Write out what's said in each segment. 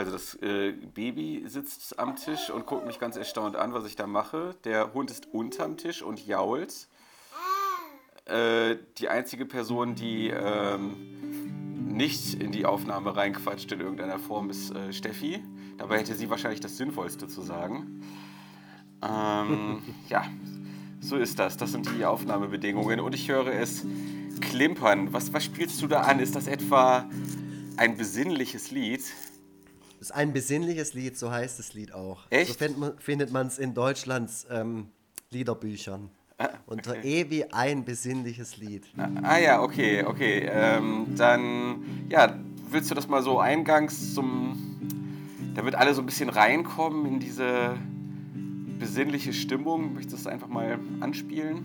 Also das äh, Baby sitzt am Tisch und guckt mich ganz erstaunt an, was ich da mache. Der Hund ist unterm Tisch und jault. Äh, die einzige Person, die ähm, nicht in die Aufnahme reinquatscht in irgendeiner Form, ist äh, Steffi. Dabei hätte sie wahrscheinlich das Sinnvollste zu sagen. Ähm, ja, so ist das. Das sind die Aufnahmebedingungen. Und ich höre es klimpern. Was, was spielst du da an? Ist das etwa ein besinnliches Lied? Das ist ein besinnliches Lied, so heißt das Lied auch. Echt? So findet man es in Deutschlands ähm, Liederbüchern. Ah, okay. Unter E wie ein besinnliches Lied. Ah ja, okay, okay. Ähm, dann, ja, willst du das mal so eingangs zum, damit alle so ein bisschen reinkommen in diese besinnliche Stimmung? Möchtest du das einfach mal anspielen?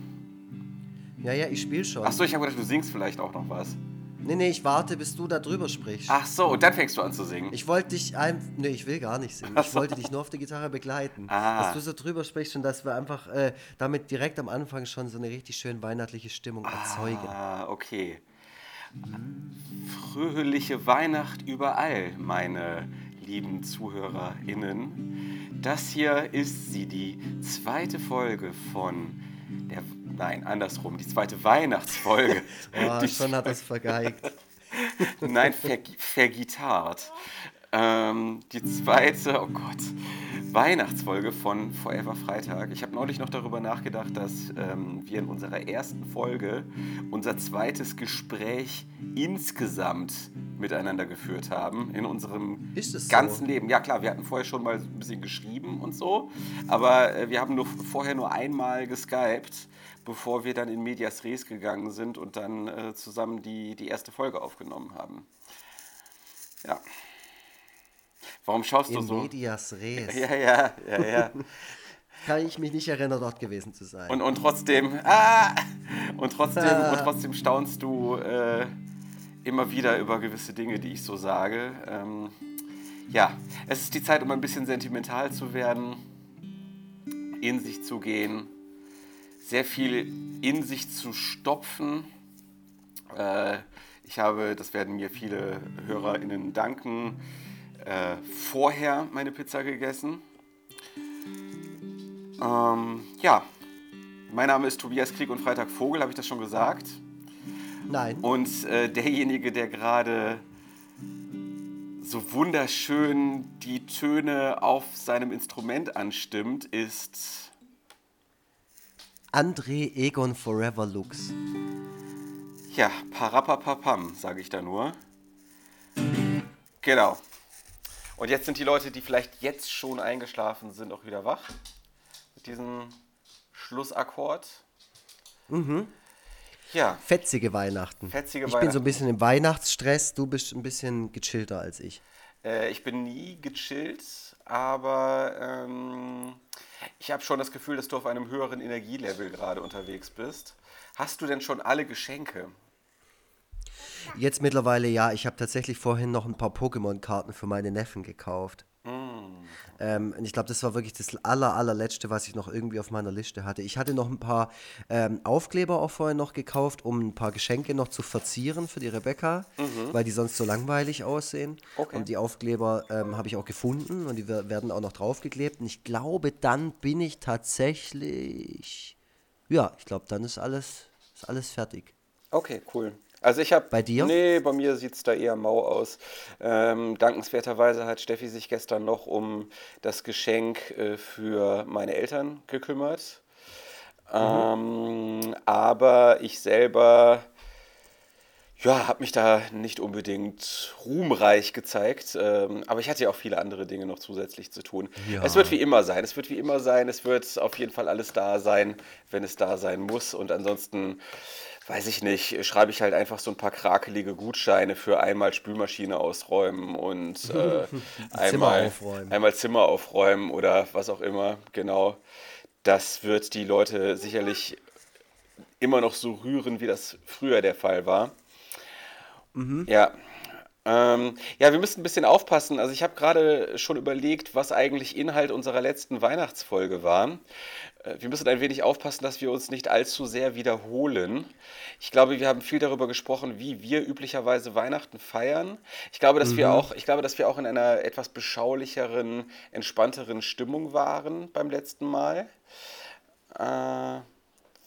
Ja, ja, ich spiele schon. Achso, ich habe gedacht, du singst vielleicht auch noch was. Nee, nee, ich warte, bis du da drüber sprichst. Ach so, und dann fängst du an zu singen. Ich wollte dich ein. Nee, ich will gar nicht singen. Ich wollte dich nur auf der Gitarre begleiten. Ah. Dass du so drüber sprichst und dass wir einfach äh, damit direkt am Anfang schon so eine richtig schön weihnachtliche Stimmung erzeugen. Ah, okay. Fröhliche Weihnacht überall, meine lieben ZuhörerInnen. Das hier ist sie, die zweite Folge von der Nein, andersrum. Die zweite Weihnachtsfolge. oh, die schon hat das vergeigt. Nein, ver vergitart. Ähm, die zweite, oh Gott, Weihnachtsfolge von Forever Freitag. Ich habe neulich noch darüber nachgedacht, dass ähm, wir in unserer ersten Folge unser zweites Gespräch insgesamt miteinander geführt haben in unserem ganzen so? Leben. Ja klar, wir hatten vorher schon mal ein bisschen geschrieben und so, aber äh, wir haben nur, vorher nur einmal geskypt bevor wir dann in Medias Res gegangen sind und dann äh, zusammen die, die erste Folge aufgenommen haben. Ja. Warum schaust in du so? Medias Res. Ja, ja, ja, ja. Kann ich mich nicht erinnern, dort gewesen zu sein. Und, und trotzdem, ah, und trotzdem, und trotzdem staunst du äh, immer wieder über gewisse Dinge, die ich so sage. Ähm, ja, es ist die Zeit, um ein bisschen sentimental zu werden, in sich zu gehen sehr viel in sich zu stopfen. Äh, ich habe, das werden mir viele HörerInnen danken, äh, vorher meine Pizza gegessen. Ähm, ja, mein Name ist Tobias Krieg und Freitag Vogel, habe ich das schon gesagt? Nein. Und äh, derjenige, der gerade so wunderschön die Töne auf seinem Instrument anstimmt, ist André Egon Forever Lux. Ja, parapapapam, sage ich da nur. Genau. Und jetzt sind die Leute, die vielleicht jetzt schon eingeschlafen sind, auch wieder wach. Mit diesem Schlussakkord. Mhm. Ja. Fetzige Weihnachten. Fetzige ich Weihnachten. bin so ein bisschen im Weihnachtsstress, du bist ein bisschen gechillter als ich. Äh, ich bin nie gechillt, aber ähm, ich habe schon das Gefühl, dass du auf einem höheren Energielevel gerade unterwegs bist. Hast du denn schon alle Geschenke? Jetzt mittlerweile ja. Ich habe tatsächlich vorhin noch ein paar Pokémon-Karten für meine Neffen gekauft. Ähm, und ich glaube, das war wirklich das aller, allerletzte, was ich noch irgendwie auf meiner Liste hatte. Ich hatte noch ein paar ähm, Aufkleber auch vorher noch gekauft, um ein paar Geschenke noch zu verzieren für die Rebecca, mhm. weil die sonst so langweilig aussehen. Okay. Und die Aufkleber ähm, habe ich auch gefunden und die werden auch noch draufgeklebt. Und ich glaube, dann bin ich tatsächlich. Ja, ich glaube, dann ist alles, ist alles fertig. Okay, cool. Also ich habe. Bei dir? Nee, bei mir sieht es da eher mau aus. Ähm, dankenswerterweise hat Steffi sich gestern noch um das Geschenk äh, für meine Eltern gekümmert. Mhm. Ähm, aber ich selber ja, habe mich da nicht unbedingt ruhmreich gezeigt, ähm, aber ich hatte ja auch viele andere Dinge noch zusätzlich zu tun. Ja. Es wird wie immer sein, es wird wie immer sein, es wird auf jeden Fall alles da sein, wenn es da sein muss und ansonsten weiß ich nicht, schreibe ich halt einfach so ein paar krakelige Gutscheine für einmal Spülmaschine ausräumen und äh, einmal, Zimmer aufräumen. einmal Zimmer aufräumen oder was auch immer. Genau. Das wird die Leute sicherlich immer noch so rühren, wie das früher der Fall war. Mhm. Ja. Ähm, ja, wir müssen ein bisschen aufpassen. Also ich habe gerade schon überlegt, was eigentlich Inhalt unserer letzten Weihnachtsfolge war. Äh, wir müssen ein wenig aufpassen, dass wir uns nicht allzu sehr wiederholen. Ich glaube, wir haben viel darüber gesprochen, wie wir üblicherweise Weihnachten feiern. Ich glaube, dass wir auch, ich glaube, dass wir auch in einer etwas beschaulicheren, entspannteren Stimmung waren beim letzten Mal. Äh,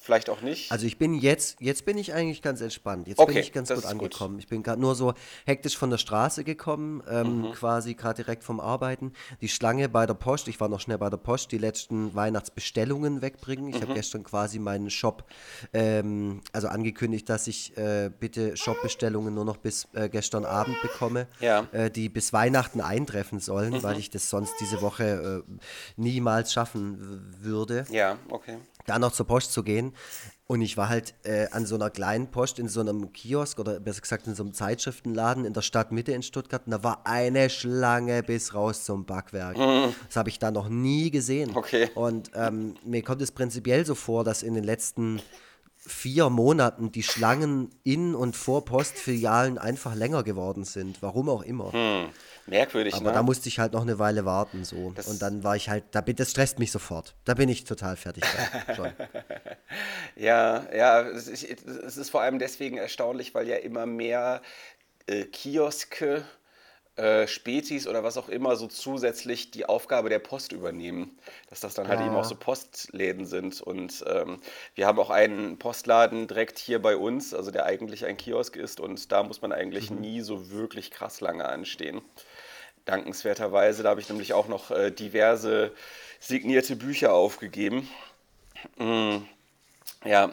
vielleicht auch nicht. Also ich bin jetzt, jetzt bin ich eigentlich ganz entspannt. Jetzt Okay, bin ich ganz gut ist gut. angekommen. Ich bin gerade nur so hektisch von der Straße gekommen, ähm, Mhm. quasi gerade direkt vom Arbeiten. Die Schlange bei der Post, ich war noch schnell bei der Post, die letzten Weihnachtsbestellungen wegbringen. Ich Mhm. habe gestern quasi meinen Shop, ähm, also angekündigt, dass ich äh, bitte Shopbestellungen nur noch bis äh, gestern Abend bekomme, Ja. Mhm. äh, die bis Weihnachten eintreffen sollen, weil ich das sonst diese Woche äh, niemals schaffen würde Ja, okay. Da noch zur Post zu gehen. Und ich war halt äh, an so einer kleinen Post in so einem Kiosk oder besser gesagt in so einem Zeitschriftenladen in der Stadtmitte in Stuttgart. Und da war eine Schlange bis raus zum Backwerk. Das habe ich da noch nie gesehen. Okay. Und ähm, mir kommt es prinzipiell so vor, dass in den letzten vier Monaten die Schlangen in und vor Postfilialen einfach länger geworden sind. Warum auch immer. Merkwürdig, Aber ne? da musste ich halt noch eine Weile warten so. Das- und dann war ich halt, da bin, das stresst mich sofort. Da bin ich total fertig. Ja, ja, es ist, vor allem deswegen erstaunlich, weil ja immer mehr äh, Kioske, äh, Spätis oder was auch immer so zusätzlich die Aufgabe der Post übernehmen. Dass das dann halt Ja, eben auch so Postläden sind. Und ähm, wir haben auch einen Postladen direkt hier bei uns, also der eigentlich ein Kiosk ist. Und da muss man eigentlich nie so wirklich krass lange anstehen. Dankenswerterweise, da habe ich nämlich auch noch äh, diverse signierte Bücher aufgegeben. Ja.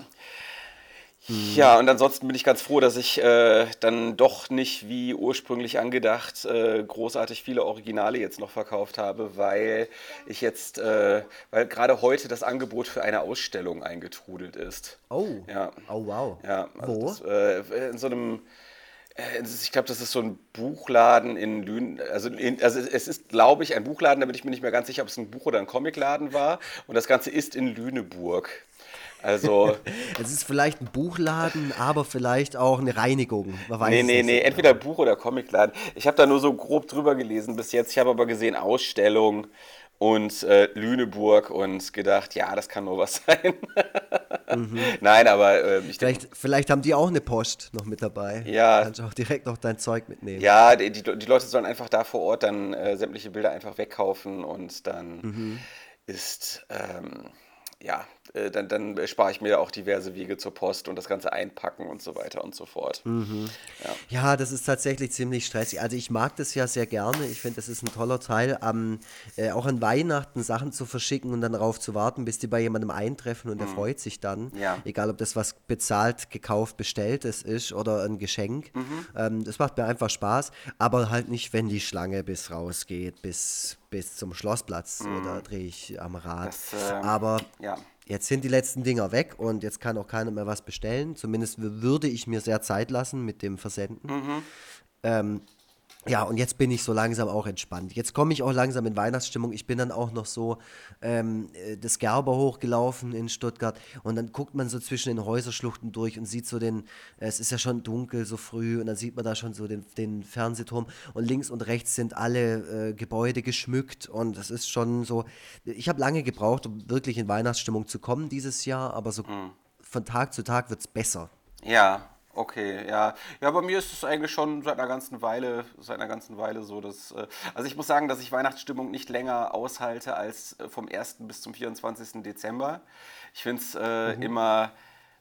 Ja, und ansonsten bin ich ganz froh, dass ich äh, dann doch nicht wie ursprünglich angedacht äh, großartig viele Originale jetzt noch verkauft habe, weil ich jetzt, äh, weil gerade heute das Angebot für eine Ausstellung eingetrudelt ist. Oh. Ja. Oh, wow. Ja, also Wo? Das, äh, in so einem, ich glaube, das ist so ein Buchladen in Lünen. Also, in, also es ist, glaube ich, ein Buchladen, da bin ich mir nicht mehr ganz sicher, ob es ein Buch- oder ein Comicladen war. Und das Ganze ist in Lüneburg. Also, Es ist vielleicht ein Buchladen, aber vielleicht auch eine Reinigung. Man weiß nee, nee, nee, so entweder Buch- oder Comicladen. Ich habe da nur so grob drüber gelesen bis jetzt. Ich habe aber gesehen Ausstellung und äh, Lüneburg und gedacht, ja, das kann nur was sein. Nein, aber äh, ich denke, Vielleicht, vielleicht haben die auch eine Post noch mit dabei. Ja. Kannst auch direkt noch dein Zeug mitnehmen. Ja, die, die, die Leute sollen einfach da vor Ort dann äh, sämtliche Bilder einfach wegkaufen und dann Mhm. ist, ähm, ja, äh, dann, dann spare ich mir auch diverse Wege zur Post und das Ganze einpacken und so weiter und so fort. Mhm. Ja, das ist tatsächlich ziemlich stressig. Also ich mag das ja sehr gerne. Ich finde, das ist ein toller Teil, am, äh, auch an Weihnachten Sachen zu verschicken und dann darauf zu warten, bis die bei jemandem eintreffen und der freut sich dann. Ja. Egal, ob das was bezahlt, gekauft, bestelltes ist oder ein Geschenk. Ähm, das macht mir einfach Spaß, aber halt nicht, wenn die Schlange bis rausgeht, bis, bis zum Schlossplatz. Oder drehe ich am Rad. Das, ähm, aber ja. Jetzt sind die letzten Dinger weg und jetzt kann auch keiner mehr was bestellen. Zumindest würde ich mir sehr Zeit lassen mit dem Versenden. Ähm, ja, und jetzt bin ich so langsam auch entspannt. Jetzt komme ich auch langsam in Weihnachtsstimmung. Ich bin dann auch noch so ähm, äh, das Gerber hochgelaufen in Stuttgart und dann guckt man so zwischen den Häuserschluchten durch und sieht so den, äh, es ist ja schon dunkel so früh und dann sieht man da schon so den, den Fernsehturm und links und rechts sind alle äh, Gebäude geschmückt und es ist schon so, ich habe lange gebraucht, um wirklich in Weihnachtsstimmung zu kommen dieses Jahr, aber so von Tag zu Tag wird es besser. Ja, okay, ja. Ja, bei mir ist es eigentlich schon seit einer ganzen Weile, seit einer ganzen Weile so, dass, äh, also ich muss sagen, dass ich Weihnachtsstimmung nicht länger aushalte als äh, vom 1. bis zum 24. Dezember. Ich finde es äh, immer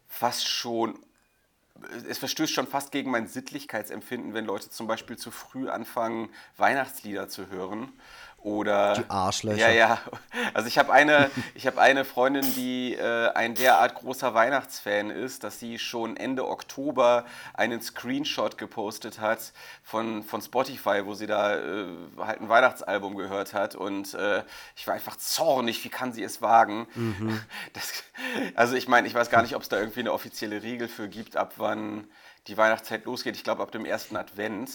fast schon es verstößt schon fast gegen mein Sittlichkeitsempfinden, wenn Leute zum Beispiel zu früh anfangen, Weihnachtslieder zu hören. Oder. Die Arschlöcher. Ja, ja. Also ich habe eine, ich habe eine Freundin, die äh, ein derart großer Weihnachtsfan ist, dass sie schon Ende Oktober einen Screenshot gepostet hat von, von Spotify, wo sie da äh, halt ein Weihnachtsalbum gehört hat. Und äh, ich war einfach zornig, wie kann sie es wagen? Das, also ich meine, ich weiß gar nicht, ob es da irgendwie eine offizielle Regel für gibt, ab wann die Weihnachtszeit losgeht. Ich glaube ab dem ersten Advent.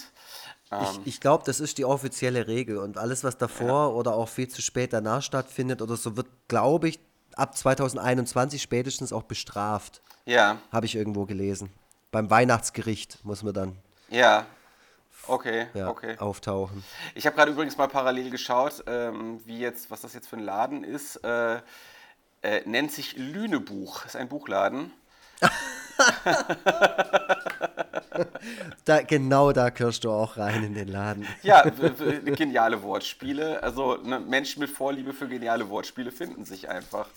Ähm, Ich, ich glaube, das ist die offizielle Regel und alles, was davor oder auch viel zu spät danach stattfindet oder so, wird, glaube ich, ab 2021 spätestens auch bestraft. ja, Habe ich irgendwo gelesen. Beim Weihnachtsgericht muss man dann ja. Okay, ja, okay. auftauchen. Ich habe gerade übrigens mal parallel geschaut, ähm, wie jetzt, was das jetzt für ein Laden ist. Äh, äh, nennt sich Lünebuch. Ist ein Buchladen. Da, genau da kirschst du auch rein in den Laden. Ja, geniale Wortspiele. Also ne, Menschen mit Vorliebe für geniale Wortspiele finden sich einfach.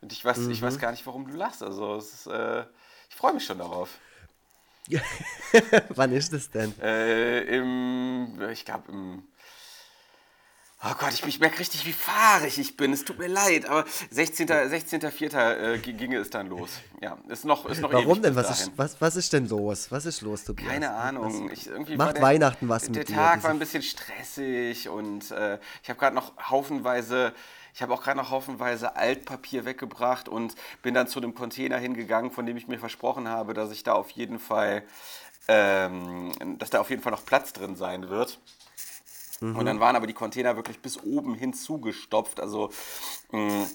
Und ich weiß, ich weiß gar nicht, warum du lachst. Also es ist, äh, ich freue mich schon darauf. Wann ist es denn? Äh, Im, ich glaube im Oh Gott, ich, ich merke richtig, wie fahrig ich bin. Es tut mir leid, aber 16.04. 16. äh, gi- ginge es dann los. Ja, ist noch, ist noch Warum denn? Was ist, was, was ist denn los? Was ist los, Tobias? Keine Ahnung. Ich, irgendwie Macht der, Weihnachten was Der mit dir, Tag diese- war ein bisschen stressig und äh, ich habe gerade noch haufenweise, ich habe auch gerade noch haufenweise Altpapier weggebracht und bin dann zu einem Container hingegangen, von dem ich mir versprochen habe, dass ich da auf jeden Fall, ähm, dass da auf jeden Fall noch Platz drin sein wird. Mhm. Und dann waren aber die Container wirklich bis oben hin zugestopft. Also mh,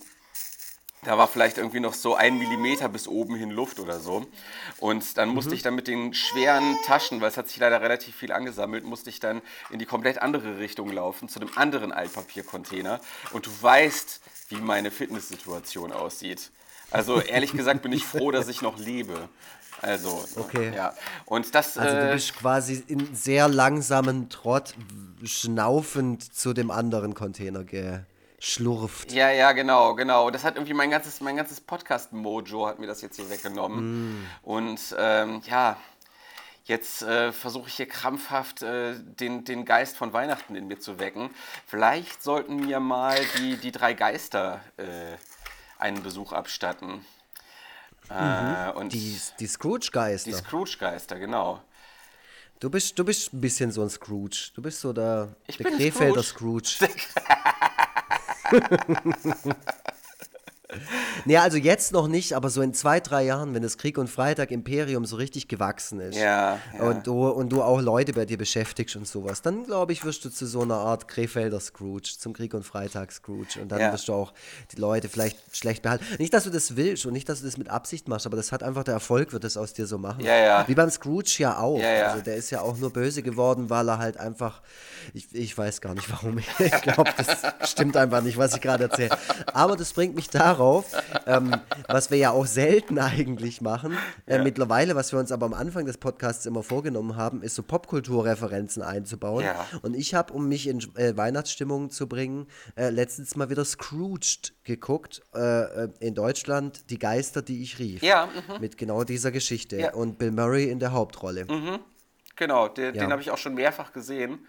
da war vielleicht irgendwie noch so ein Millimeter bis oben hin Luft oder so. Und dann musste ich dann mit den schweren Taschen, weil es hat sich leider relativ viel angesammelt, musste ich dann in die komplett andere Richtung laufen, zu einem anderen Altpapiercontainer. Und du weißt, wie meine Fitnesssituation aussieht. Also ehrlich gesagt bin ich froh, dass ich noch lebe. Also, Okay. ja. Und das, Also du äh, bist quasi in sehr langsamen Trott schnaufend zu dem anderen Container geschlurft. Ja, ja, genau, genau. Das hat irgendwie mein ganzes, mein ganzes Podcast-Mojo hat mir das jetzt hier weggenommen. Und ähm, ja, jetzt äh, versuche ich hier krampfhaft äh, den, den Geist von Weihnachten in mir zu wecken. Vielleicht sollten mir mal die, die drei Geister äh, einen Besuch abstatten. Äh, und Die, die, die Scrooge-Geister. Scrooge-Geister, genau. Du bist, du bist ein bisschen so ein Scrooge. Du bist so der, Ich der Krefelder Scrooge. nee, also jetzt noch nicht, aber so in zwei, drei Jahren, wenn das Krieg und Freitag Imperium so richtig gewachsen ist Ja, ja. Und, du, und du auch Leute bei dir beschäftigst und sowas, dann glaube ich, wirst du zu so einer Art Krefelder Scrooge, zum Krieg und Freitag Scrooge. Und dann Ja. wirst du auch die Leute vielleicht schlecht behalten. Nicht, dass du das willst und nicht, dass du das mit Absicht machst, aber das hat einfach der Erfolg, wird das aus dir so machen. Wie beim Scrooge ja auch. Also der ist ja auch nur böse geworden, weil er halt einfach, ich, ich weiß gar nicht warum, ich glaube, das stimmt einfach nicht, was ich gerade erzähle. Aber das bringt mich darauf, ähm, was wir ja auch selten eigentlich machen, äh, Ja. mittlerweile, was wir uns aber am Anfang des Podcasts immer vorgenommen haben, ist so Popkulturreferenzen einzubauen. Ja. Und ich habe, um mich in äh, Weihnachtsstimmung zu bringen, äh, letztens mal wieder Scrooged geguckt, äh, äh, in Deutschland, Die Geister, die ich rief. Ja, mhm. Mit genau dieser Geschichte. Ja. Und Bill Murray in der Hauptrolle. Genau, den, den habe ich auch schon mehrfach gesehen.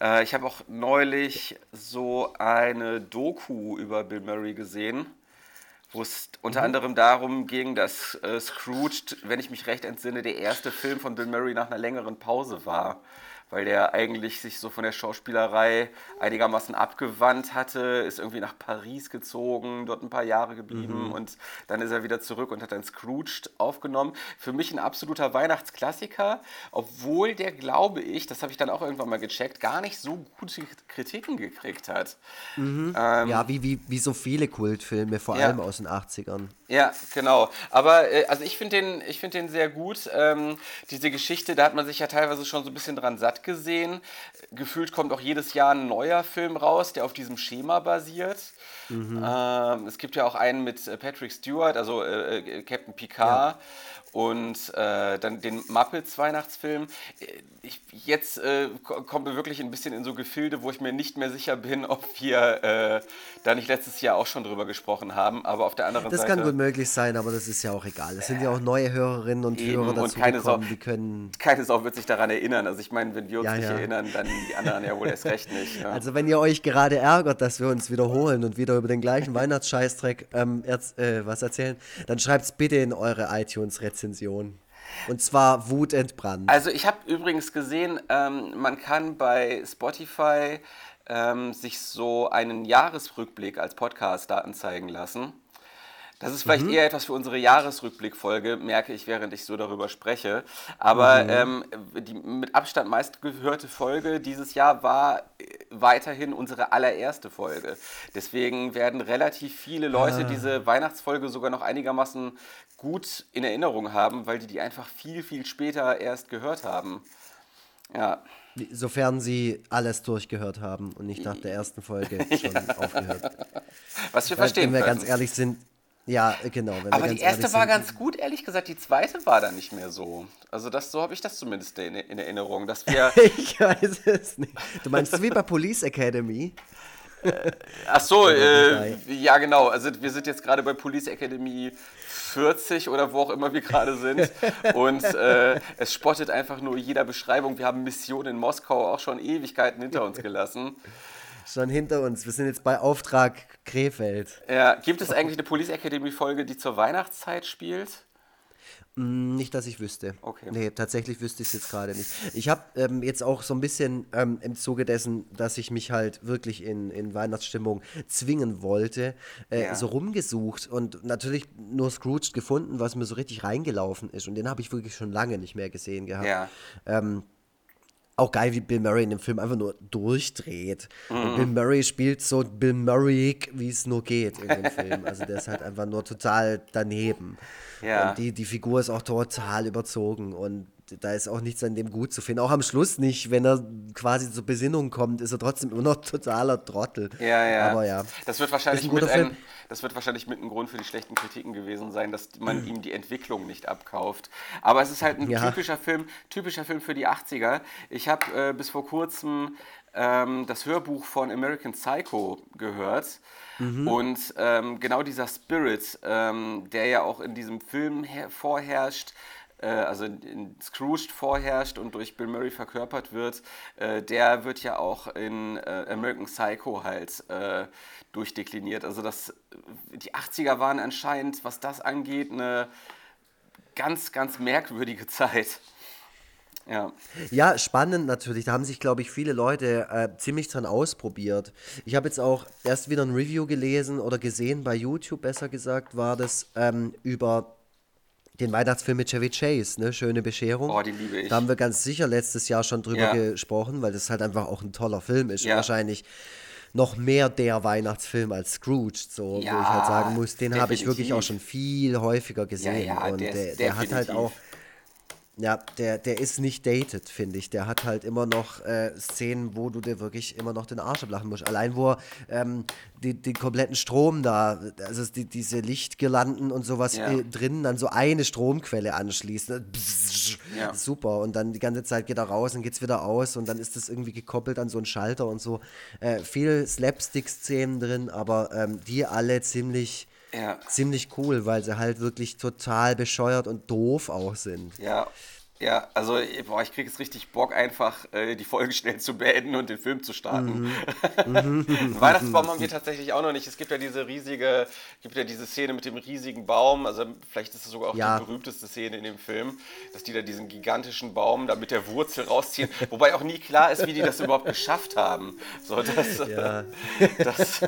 Äh, ich habe auch neulich so eine Doku über Bill Murray gesehen, wo es unter anderem darum ging, dass äh, Scrooge, wenn ich mich recht entsinne, der erste Film von Bill Murray nach einer längeren Pause war. Weil der eigentlich sich so von der Schauspielerei einigermaßen abgewandt hatte, ist irgendwie nach Paris gezogen, dort ein paar Jahre geblieben und dann ist er wieder zurück und hat dann Scrooge aufgenommen. Für mich ein absoluter Weihnachtsklassiker, obwohl der, glaube ich, das habe ich dann auch irgendwann mal gecheckt, gar nicht so gute Kritiken gekriegt hat. Ja, wie, wie, wie so viele Kultfilme, vor Ja. allem aus den 80ern. Ja, genau. Aber äh, also ich finde den, ich find den sehr gut. Ähm, diese Geschichte, da hat man sich ja teilweise schon so ein bisschen dran satt gesehen. Gefühlt kommt auch jedes Jahr ein neuer Film raus, der auf diesem Schema basiert. Ähm, es gibt ja auch einen mit äh, Patrick Stewart, also äh, äh, Captain Picard. Und äh, dann den Muppets Weihnachtsfilm. Äh, Ich, jetzt äh, ko- kommen wir wirklich ein bisschen in so Gefilde, wo ich mir nicht mehr sicher bin, ob wir äh, da nicht letztes Jahr auch schon drüber gesprochen haben. Aber auf der anderen Das Seite. kann gut möglich sein, aber das ist ja auch egal. Es sind ja auch neue Hörerinnen und Eben, Hörer und dazu keine gekommen, Sau- die können. keine Sau wird sich daran erinnern. Also ich meine, wenn wir uns Ja, nicht ja. erinnern, dann die anderen ja wohl erst recht nicht. Ja. Also wenn ihr euch gerade ärgert, dass wir uns wiederholen und wieder über den gleichen Weihnachtsscheißdreck ähm, erz- äh, was erzählen, dann schreibt es bitte in eure iTunes-Rezension. Und zwar wutentbrannt. Also ich habe übrigens gesehen, ähm, man kann bei Spotify ähm, sich so einen Jahresrückblick als Podcast da anzeigen lassen. Das ist vielleicht eher etwas für unsere Jahresrückblickfolge, merke ich, während ich so darüber spreche. Aber ähm, die mit Abstand meistgehörte Folge dieses Jahr war äh, weiterhin unsere allererste Folge. Deswegen werden relativ viele Leute diese Weihnachtsfolge sogar noch einigermaßen gut in Erinnerung haben, weil die die einfach viel, viel später erst gehört haben. Ja. Sofern sie alles durchgehört haben und nicht nach der ersten Folge schon aufgehört. Was wir Weil, verstehen wenn wir ganz ehrlich sind, ja, genau. Aber die erste war sind, ganz gut, ehrlich gesagt. Die zweite war dann nicht mehr so. Also das, so habe ich das zumindest in, in Erinnerung, dass wir. Ich weiß es nicht. Du meinst wie bei Police Academy? Ach so, äh, ja genau. Also wir sind jetzt gerade bei Police Academy 40 oder wo auch immer wir gerade sind. Und äh, es spottet einfach nur jeder Beschreibung. Wir haben Mission in Moskau auch schon Ewigkeiten hinter uns gelassen. Schon hinter uns. Wir sind jetzt bei Auftrag Krefeld. Ja, gibt es eigentlich eine Police Academy Folge, die zur Weihnachtszeit spielt? Hm, Nicht, dass ich wüsste. Okay. Nee, tatsächlich wüsste ich es jetzt gerade nicht. Ich habe ähm, jetzt auch so ein bisschen ähm, im Zuge dessen, dass ich mich halt wirklich in, in Weihnachtsstimmung zwingen wollte, äh, Ja. so rumgesucht und natürlich nur Scrooge gefunden, was mir so richtig reingelaufen ist. Und den habe ich wirklich schon lange nicht mehr gesehen gehabt. Ja. Auch geil, wie Bill Murray in dem Film einfach nur durchdreht. Mhm. Bill Murray spielt so Bill Murray, wie es nur geht in dem Film. Also der ist halt einfach nur total daneben. Ja. Und die, die Figur ist auch total überzogen und da ist auch nichts an dem gut zu finden. Auch am Schluss nicht, wenn er quasi zur Besinnung kommt, ist er trotzdem immer noch totaler Trottel. Ja, ja. Aber ja. Das wird wahrscheinlich, ein mit ein, Film. das wird wahrscheinlich mit ein Grund für die schlechten Kritiken gewesen sein, dass man ihm die Entwicklung nicht abkauft. Aber es ist halt ein Ja. typischer Film, typischer Film für die 80er. Ich habe äh, bis vor kurzem ähm, das Hörbuch von American Psycho gehört. Mhm. Und ähm, genau dieser Spirit, ähm, der ja auch in diesem Film her- vorherrscht, also in- Scrooged vorherrscht und durch Bill Murray verkörpert wird, äh, der wird ja auch in äh, American Psycho halt äh, durchdekliniert. Also das, die 80er waren anscheinend, was das angeht, eine ganz, ganz merkwürdige Zeit. Ja, Ja, spannend natürlich. Da haben sich, glaube ich, viele Leute äh, ziemlich dran ausprobiert. Ich habe jetzt auch erst wieder ein Review gelesen oder gesehen, bei YouTube besser gesagt, war das ähm, über den Weihnachtsfilm mit Chevy Chase, ne? Schöne Bescherung. Oh, den liebe ich. Da haben wir ganz sicher letztes Jahr schon drüber Ja. gesprochen, weil das halt einfach auch ein toller Film ist. Ja. Wahrscheinlich noch mehr der Weihnachtsfilm als Scrooge, so wo ich Ja, halt sagen muss, den habe ich wirklich auch schon viel häufiger gesehen. ja, und der der, der hat halt auch ja, der, der ist nicht dated, finde ich. Der hat halt immer noch äh, Szenen, wo du dir wirklich immer noch den Arsch ablachen musst. Allein wo er ähm, die, den kompletten Strom da, also die, diese Lichtgirlanden und sowas Ja. äh, drin, dann so eine Stromquelle anschließt. Ne? Bzzz, Ja. Super. Und dann die ganze Zeit geht er raus und geht's wieder aus und dann ist das irgendwie gekoppelt an so einen Schalter und so. Äh, viel Slapstick-Szenen drin, aber ähm, die alle ziemlich. Ja. Ziemlich cool, weil sie halt wirklich total bescheuert und doof auch sind. ja. Ja, also boah, ich kriege jetzt richtig Bock, einfach äh, die Folge schnell zu beenden und den Film zu starten. Einen Weihnachtsbaum haben wir tatsächlich auch noch nicht. Es gibt ja diese riesige, gibt ja diese Szene mit dem riesigen Baum. Also vielleicht ist es sogar auch Ja. die berühmteste Szene in dem Film, dass die da diesen gigantischen Baum da mit der Wurzel rausziehen. Wobei auch nie klar ist, wie die das überhaupt geschafft haben. So, das, Ja. das,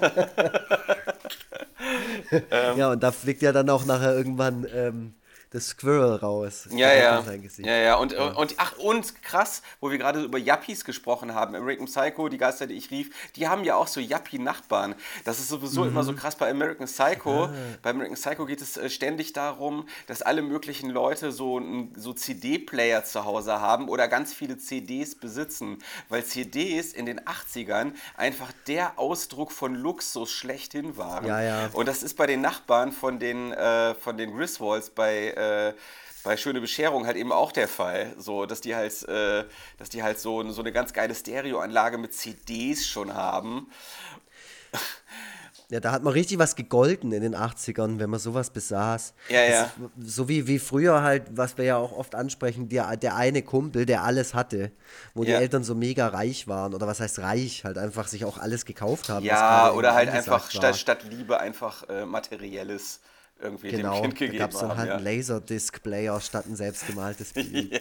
Ähm. Ja, und da fliegt ja dann auch nachher irgendwann ähm, das Squirrel raus. Ja, ja. Ja, ja. Und, und ach, und krass, wo wir gerade über Yuppies gesprochen haben, American Psycho, die Geister, die ich rief, die haben ja auch so Yuppie-Nachbarn. Das ist sowieso immer Mhm. so krass bei American Psycho. Ah. Bei American Psycho geht es äh, ständig darum, dass alle möglichen Leute so, so CD-Player zu Hause haben oder ganz viele CDs besitzen. Weil CDs in den 80ern einfach der Ausdruck von Luxus schlechthin waren. Ja, ja. Und das ist bei den Nachbarn von den, äh, von den Griswolds bei, äh, bei Schöne Bescherung halt eben auch der Fall. So, dass die halt, äh, dass die halt so, so eine ganz geile Stereoanlage mit CDs schon haben. Ja, da hat man richtig was gegolten in den 80ern, wenn man sowas besaß. Ja, ja. So wie, wie früher halt, was wir ja auch oft ansprechen, der, der eine Kumpel, der alles hatte, wo die Ja. Eltern so mega reich waren. Oder was heißt reich? Halt einfach sich auch alles gekauft haben. Ja, oder halt einfach statt, statt Liebe einfach äh, materielles irgendwie Genau, dem Kind da gegeben gab es dann halt ja. einen Laserdisc-Player statt ein selbstgemaltes Bild.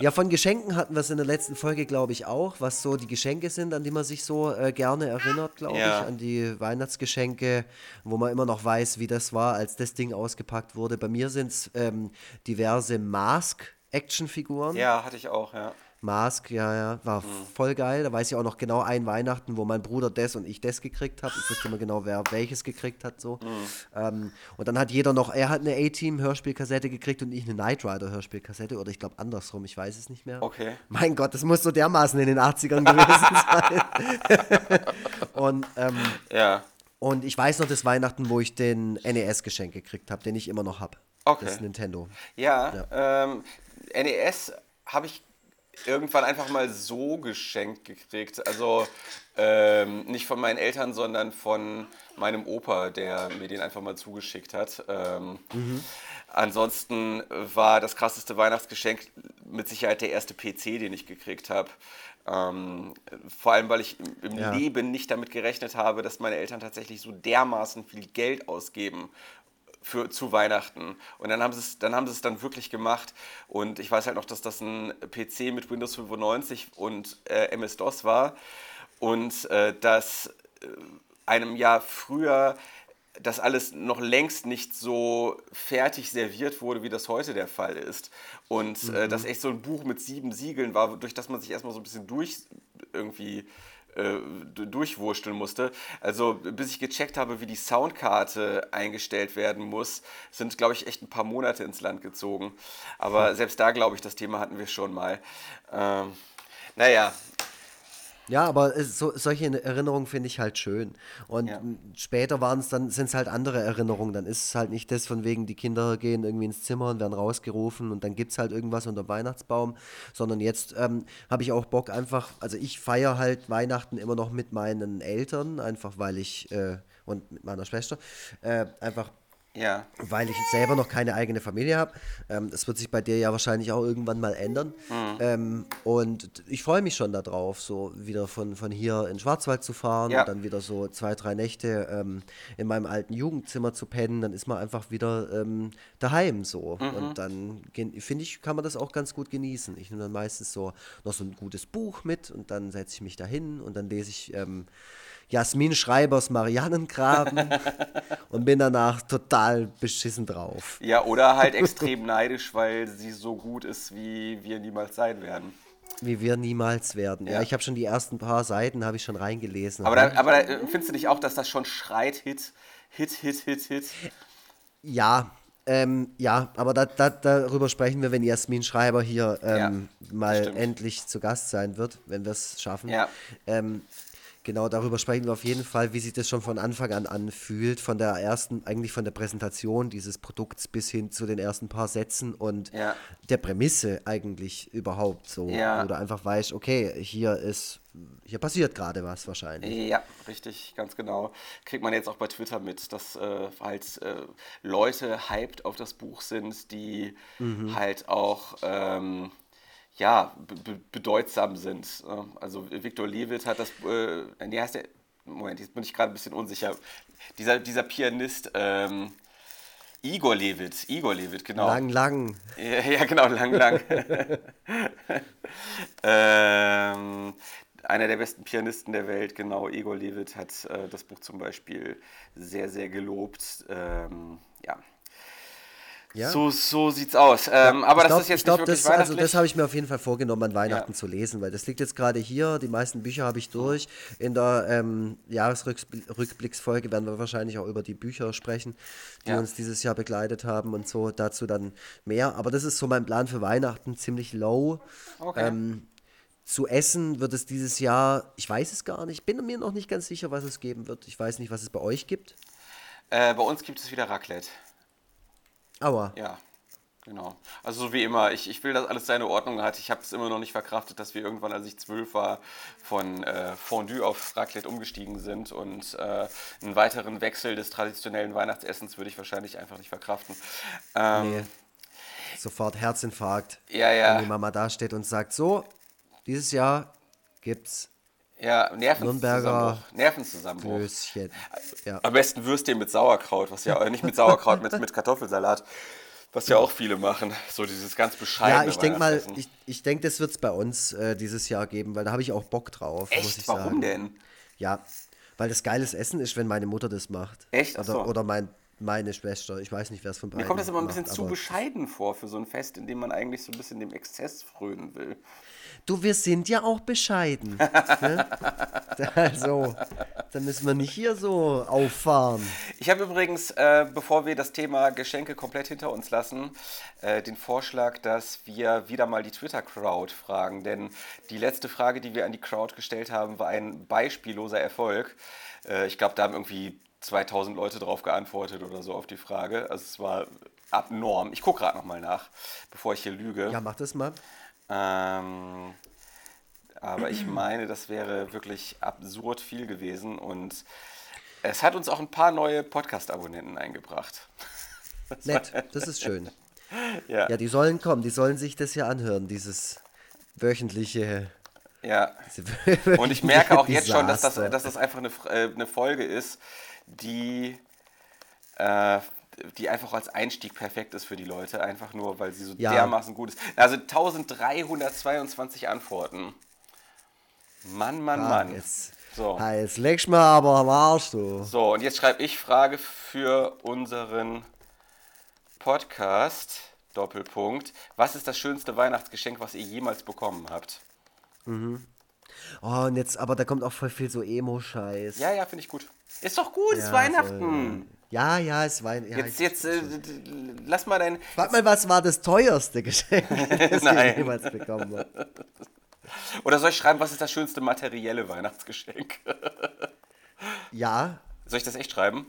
ja, von Geschenken hatten wir es in der letzten Folge, glaube ich, auch, was so die Geschenke sind, an die man sich so äh, gerne erinnert, glaube Ja. ich, an die Weihnachtsgeschenke, wo man immer noch weiß, wie das war, als das Ding ausgepackt wurde. Bei mir sind es ähm, diverse Mask-Actionfiguren. ja, hatte ich auch, ja. Mask, ja, ja, war mhm. voll geil. Da weiß ich auch noch genau ein Weihnachten, wo mein Bruder das und ich das gekriegt habe. Ich wusste immer genau, wer welches gekriegt hat. so. Mhm. Ähm, und dann hat jeder noch, er hat eine A-Team-Hörspielkassette gekriegt und ich eine Knight Rider-Hörspielkassette. Oder ich glaube andersrum, ich weiß es nicht mehr. Okay. Mein Gott, das muss so dermaßen in den 80ern gewesen sein. und, ähm, ja. und ich weiß noch das Weihnachten, wo ich den NES geschenkt gekriegt habe, den ich immer noch habe. Okay. Das ist Nintendo. Ja, ja. Ähm, NES habe ich irgendwann einfach mal so geschenkt gekriegt. Also ähm, nicht von meinen Eltern, sondern von meinem Opa, der mir den einfach mal zugeschickt hat. Ähm, mhm. Ansonsten war das krasseste Weihnachtsgeschenk mit Sicherheit der erste PC, den ich gekriegt habe. Ähm, vor allem, weil ich im, im ja. Leben nicht damit gerechnet habe, dass meine Eltern tatsächlich so dermaßen viel Geld ausgeben für, zu Weihnachten. Und dann haben sie es dann haben sie es dann wirklich gemacht. Und ich weiß halt noch, dass das ein PC mit Windows 95 und äh, MS-DOS war. Und äh, dass äh, einem Jahr früher das alles noch längst nicht so fertig serviert wurde, wie das heute der Fall ist. Und äh, mhm. das echt so ein Buch mit sieben Siegeln war, durch das man sich erstmal so ein bisschen durch irgendwie äh, durchwursteln musste. Also bis ich gecheckt habe, wie die Soundkarte eingestellt werden muss, sind, glaube ich, echt ein paar Monate ins Land gezogen. Aber hm. selbst da, glaube ich, das Thema hatten wir schon mal. Ähm, naja, ja, aber so, solche Erinnerungen finde ich halt schön. Und ja. später waren es dann, sind es halt andere Erinnerungen. Dann ist es halt nicht das von wegen, die Kinder gehen irgendwie ins Zimmer und werden rausgerufen und dann gibt es halt irgendwas unter dem Weihnachtsbaum. Sondern jetzt ähm, habe ich auch Bock einfach, also ich feiere halt Weihnachten immer noch mit meinen Eltern, einfach weil ich äh, und mit meiner Schwester äh, einfach ja. Weil ich selber noch keine eigene Familie habe. Ähm, das wird sich bei dir ja wahrscheinlich auch irgendwann mal ändern. Mhm. Ähm, und ich freue mich schon darauf, so wieder von, von hier in Schwarzwald zu fahren ja. und dann wieder so zwei, drei Nächte ähm, in meinem alten Jugendzimmer zu pennen. Dann ist man einfach wieder ähm, daheim so. Mhm. Und dann finde ich, kann man das auch ganz gut genießen. Ich nehme dann meistens so noch so ein gutes Buch mit und dann setze ich mich dahin und dann lese ich ähm, Jasmin Schreibers Mariannengraben und bin danach total beschissen drauf. Ja, oder halt extrem neidisch, weil sie so gut ist, wie wir niemals sein werden. Wie wir niemals werden. Ja, ja ich habe schon die ersten paar Seiten habe ich schon reingelesen. Aber, da, aber da, äh, findest du nicht auch, dass das schon schreit Hit, Hit, Hit, Hit, Hit? Ja, ähm, ja, aber da, da, darüber sprechen wir, wenn Jasmin Schreiber hier ähm, ja, mal stimmt. endlich zu Gast sein wird, wenn wir es schaffen. Ja. Ähm, Genau, darüber sprechen wir auf jeden Fall, wie sich das schon von Anfang an anfühlt, von der ersten, eigentlich von der Präsentation dieses Produkts bis hin zu den ersten paar Sätzen und ja. der Prämisse eigentlich überhaupt so, ja. wo du einfach weißt, okay, hier ist, hier passiert gerade was wahrscheinlich. Ja, richtig, ganz genau. Kriegt man jetzt auch bei Twitter mit, dass äh, halt äh, Leute hyped auf das Buch sind, die mhm. halt auch ähm, ja, be bedeutsam sind. Also Viktor Levit hat das, äh, nee, heißt der, Moment, jetzt bin ich gerade ein bisschen unsicher. Dieser, dieser Pianist, ähm, Igor Levit, Igor Levit, genau. Lang, lang. Ja, ja genau, lang, lang. ähm, einer der besten Pianisten der Welt, genau, Igor Levit hat äh, das Buch zum Beispiel sehr, sehr gelobt. Ähm, ja, ja. So, so sieht's aus. Ähm, aber das glaub, ist jetzt ich glaub, nicht wirklich das, Also das habe ich mir auf jeden Fall vorgenommen, an Weihnachten ja. zu lesen, weil das liegt jetzt gerade hier. Die meisten Bücher habe ich durch. In der ähm, Jahresrückblicksfolge werden wir wahrscheinlich auch über die Bücher sprechen, die ja. uns dieses Jahr begleitet haben und so. Dazu dann mehr. Aber das ist so mein Plan für Weihnachten, ziemlich low. Okay. Ähm, zu essen wird es dieses Jahr, ich weiß es gar nicht, bin mir noch nicht ganz sicher, was es geben wird. Ich weiß nicht, was es bei euch gibt. Äh, bei uns gibt es wieder Raclette. Aua. Ja, genau. Also so wie immer, ich, ich will, dass alles seine Ordnung hat. Ich habe es immer noch nicht verkraftet, dass wir irgendwann, als ich zwölf war, von äh, Fondue auf Raclette umgestiegen sind. Und äh, einen weiteren Wechsel des traditionellen Weihnachtsessens würde ich wahrscheinlich einfach nicht verkraften. Ähm, nee. Sofort Herzinfarkt. Ja, ja. Wenn die Mama da steht und sagt, so, dieses Jahr gibt's ja, Nervenzusammenbruch. Nervenzusammenbruch. Böschen. Ja. Am besten Würstchen mit Sauerkraut, was ja, äh, nicht mit Sauerkraut, mit, mit Kartoffelsalat, was ja auch viele machen. So dieses ganz bescheidene Ja, ich denke mal, ich, ich denke, das wird es bei uns äh, dieses Jahr geben, weil da habe ich auch Bock drauf, Echt? muss ich Warum sagen. denn? Ja, weil das geiles Essen ist, wenn meine Mutter das macht. Echt? Oder, so. oder mein, meine Schwester. Ich weiß nicht, wer es von beiden Mir kommt das immer ein bisschen macht, zu bescheiden vor für so ein Fest, in dem man eigentlich so ein bisschen dem Exzess frönen will. Du, wir sind ja auch bescheiden. ne? Also, da müssen wir nicht hier so auffahren. Ich habe übrigens, äh, bevor wir das Thema Geschenke komplett hinter uns lassen, äh, den Vorschlag, dass wir wieder mal die Twitter-Crowd fragen. Denn die letzte Frage, die wir an die Crowd gestellt haben, war ein beispielloser Erfolg. Äh, ich glaube, da haben irgendwie 2000 Leute drauf geantwortet oder so auf die Frage. Also es war abnorm. Ich gucke gerade nochmal nach, bevor ich hier lüge. Ja, mach das mal. Ähm, aber ich meine, das wäre wirklich absurd viel gewesen und es hat uns auch ein paar neue Podcast-Abonnenten eingebracht. Das Nett, das ist schön. Ja. ja, die sollen kommen, die sollen sich das hier anhören, dieses wöchentliche. Ja. Und ich merke auch jetzt schon, dass das, dass das einfach eine, äh, eine Folge ist, die äh, die einfach als Einstieg perfekt ist für die Leute, einfach nur, weil sie so ja. dermaßen gut ist. Also 1322 Antworten. Mann, Mann, ah, Mann. Jetzt, so. Ah, jetzt legst mir aber am Arsch, du. So, und jetzt schreibe ich Frage für unseren Podcast. Doppelpunkt. Was ist das schönste Weihnachtsgeschenk, was ihr jemals bekommen habt? Mhm. Oh, und jetzt, aber da kommt auch voll viel so Emo-Scheiß. Ja, ja, finde ich gut. Ist doch gut, ja, ist Weihnachten. So, ja, ja, es war. Ja, jetzt, jetzt äh, lass mal dein. Frag mal, was war das teuerste Geschenk, das ich jemals bekommen habe? Oder soll ich schreiben, was ist das schönste materielle Weihnachtsgeschenk? ja. Soll ich das echt schreiben?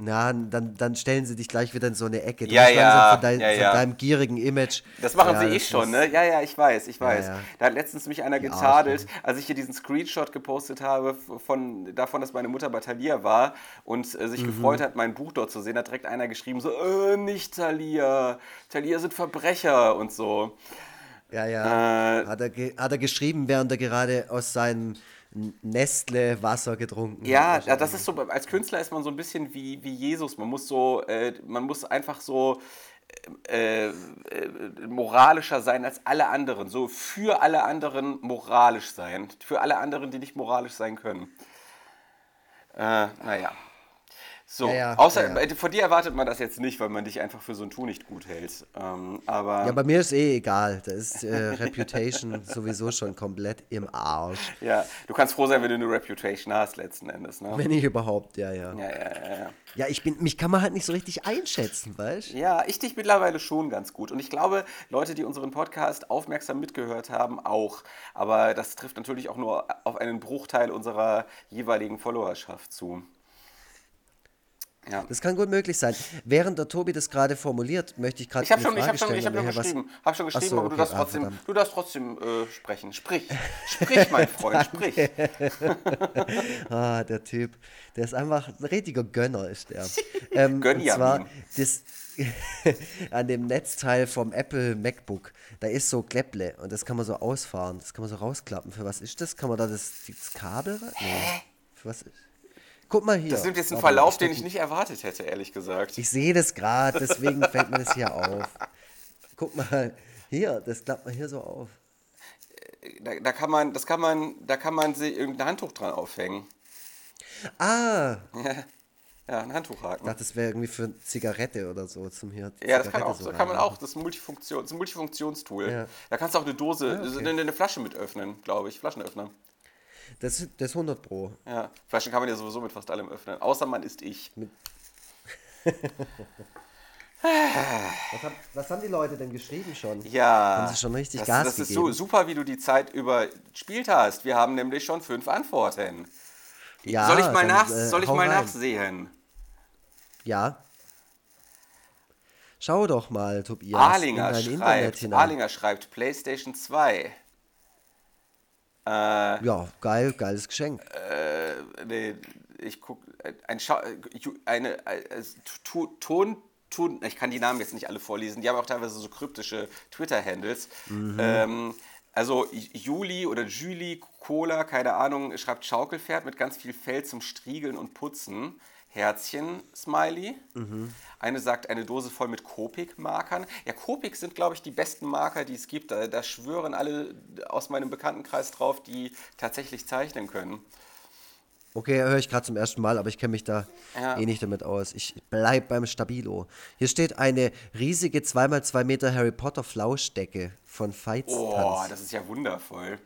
Na, dann, dann stellen sie dich gleich wieder in so eine Ecke. Du ja, ja, von, dein, ja, ja. von, deinem gierigen Image. Das machen ja, sie eh schon, ne? Ja, ja, ich weiß, ich weiß. Da hat letztens mich einer getadelt, als ich hier diesen Screenshot gepostet habe von, davon, dass meine Mutter bei Thalia war und äh, sich mhm. gefreut hat, mein Buch dort zu sehen. Da hat direkt einer geschrieben, so, äh, nicht Thalia, Thalia sind Verbrecher und so. Ja, ja. Äh, hat, er hat er geschrieben, während er gerade aus seinem Nestle Wasser getrunken. Ja, ja, das ist so, als Künstler ist man so ein bisschen wie, wie Jesus. Man muss so, äh, man muss einfach so äh, äh, moralischer sein als alle anderen. So für alle anderen moralisch sein. Für alle anderen, die nicht moralisch sein können. Äh, naja. So, ja, ja, außer ja, von dir erwartet man das jetzt nicht, weil man dich einfach für so ein Tu nicht gut hält. Ähm, aber ja, bei mir ist eh egal. Da ist äh, Reputation sowieso schon komplett im Arsch. Ja, du kannst froh sein, wenn du eine Reputation hast letzten Endes, ne? Wenn ich überhaupt, ja, ja. Ja, ja, ja. Ja, ja ich bin, mich kann man halt nicht so richtig einschätzen, weißt du? Ja, ich dich mittlerweile schon ganz gut. Und ich glaube, Leute, die unseren Podcast aufmerksam mitgehört haben, auch. Aber das trifft natürlich auch nur auf einen Bruchteil unserer jeweiligen Followerschaft zu. Ja. Das kann gut möglich sein. Während der Tobi das gerade formuliert, möchte ich gerade Ich habe schon, ich hab schon, ich hab schon geschrieben, hab schon geschrieben so, aber du darfst ah, trotzdem, du darfst trotzdem äh, sprechen. Sprich, sprich, mein Freund, sprich. ah, der Typ, der ist einfach ein richtiger Gönner, ist der. Ähm, und zwar das, an dem Netzteil vom Apple MacBook, da ist so Klepple und das kann man so ausfahren, das kann man so rausklappen. Für was ist das? Kann man da das, das Kabel? Nee. Für was ist Guck mal hier. Das nimmt jetzt einen Verlauf, den ich nicht erwartet hätte, ehrlich gesagt. Ich sehe das gerade, deswegen fällt mir das hier auf. Guck mal, hier, das klappt mal hier so auf. Da, da, kann man, das kann man, da kann man sich irgendein Handtuch dran aufhängen. Ah. Ja, ja ein Handtuchhaken. Ich dachte, das wäre irgendwie für eine Zigarette oder so zum hier. Ja, das kann, auch, so kann man auch. Das ist ein, Multifunktion, das ist ein Multifunktionstool. Ja. Da kannst du auch eine Dose, ja, okay. eine, eine Flasche mit öffnen, glaube ich. Flaschenöffner. Das, das ist 100 Pro. Ja, Flaschen kann man ja sowieso mit fast allem öffnen. Außer man ist ich. was, haben, was, haben die Leute denn geschrieben schon? Ja. Haben sie schon richtig das, Gas Das gegeben? ist so super, wie du die Zeit überspielt hast. Wir haben nämlich schon fünf Antworten. Ja, soll ich mal, dann, nach, äh, soll ich mal nachsehen? Ja. Schau doch mal, Tobias. Arlinger schreibt, Arlinger schreibt PlayStation 2. Äh, ja, geil, geiles Geschenk. Äh, nee, ich guck, ein Scha eine, eine äh, Ton, Ton, ich kann die Namen jetzt nicht alle vorlesen, die haben auch teilweise so kryptische Twitter-Handles. Mhm. Ähm, also Juli oder Julie Cola, keine Ahnung, schreibt Schaukelpferd mit ganz viel Fell zum Striegeln und Putzen. Herzchen-Smiley. Mhm. Eine sagt, eine Dose voll mit Copic-Markern. Ja, Copic sind, glaube ich, die besten Marker, die es gibt. Da, da, schwören alle aus meinem Bekanntenkreis drauf, die tatsächlich zeichnen können. Okay, höre ich gerade zum ersten Mal, aber ich kenne mich da Ja. eh nicht damit aus. Ich bleib beim Stabilo. Hier steht eine riesige 2x2 Meter Harry Potter Flauschdecke von Veits Oh, das ist ja wundervoll.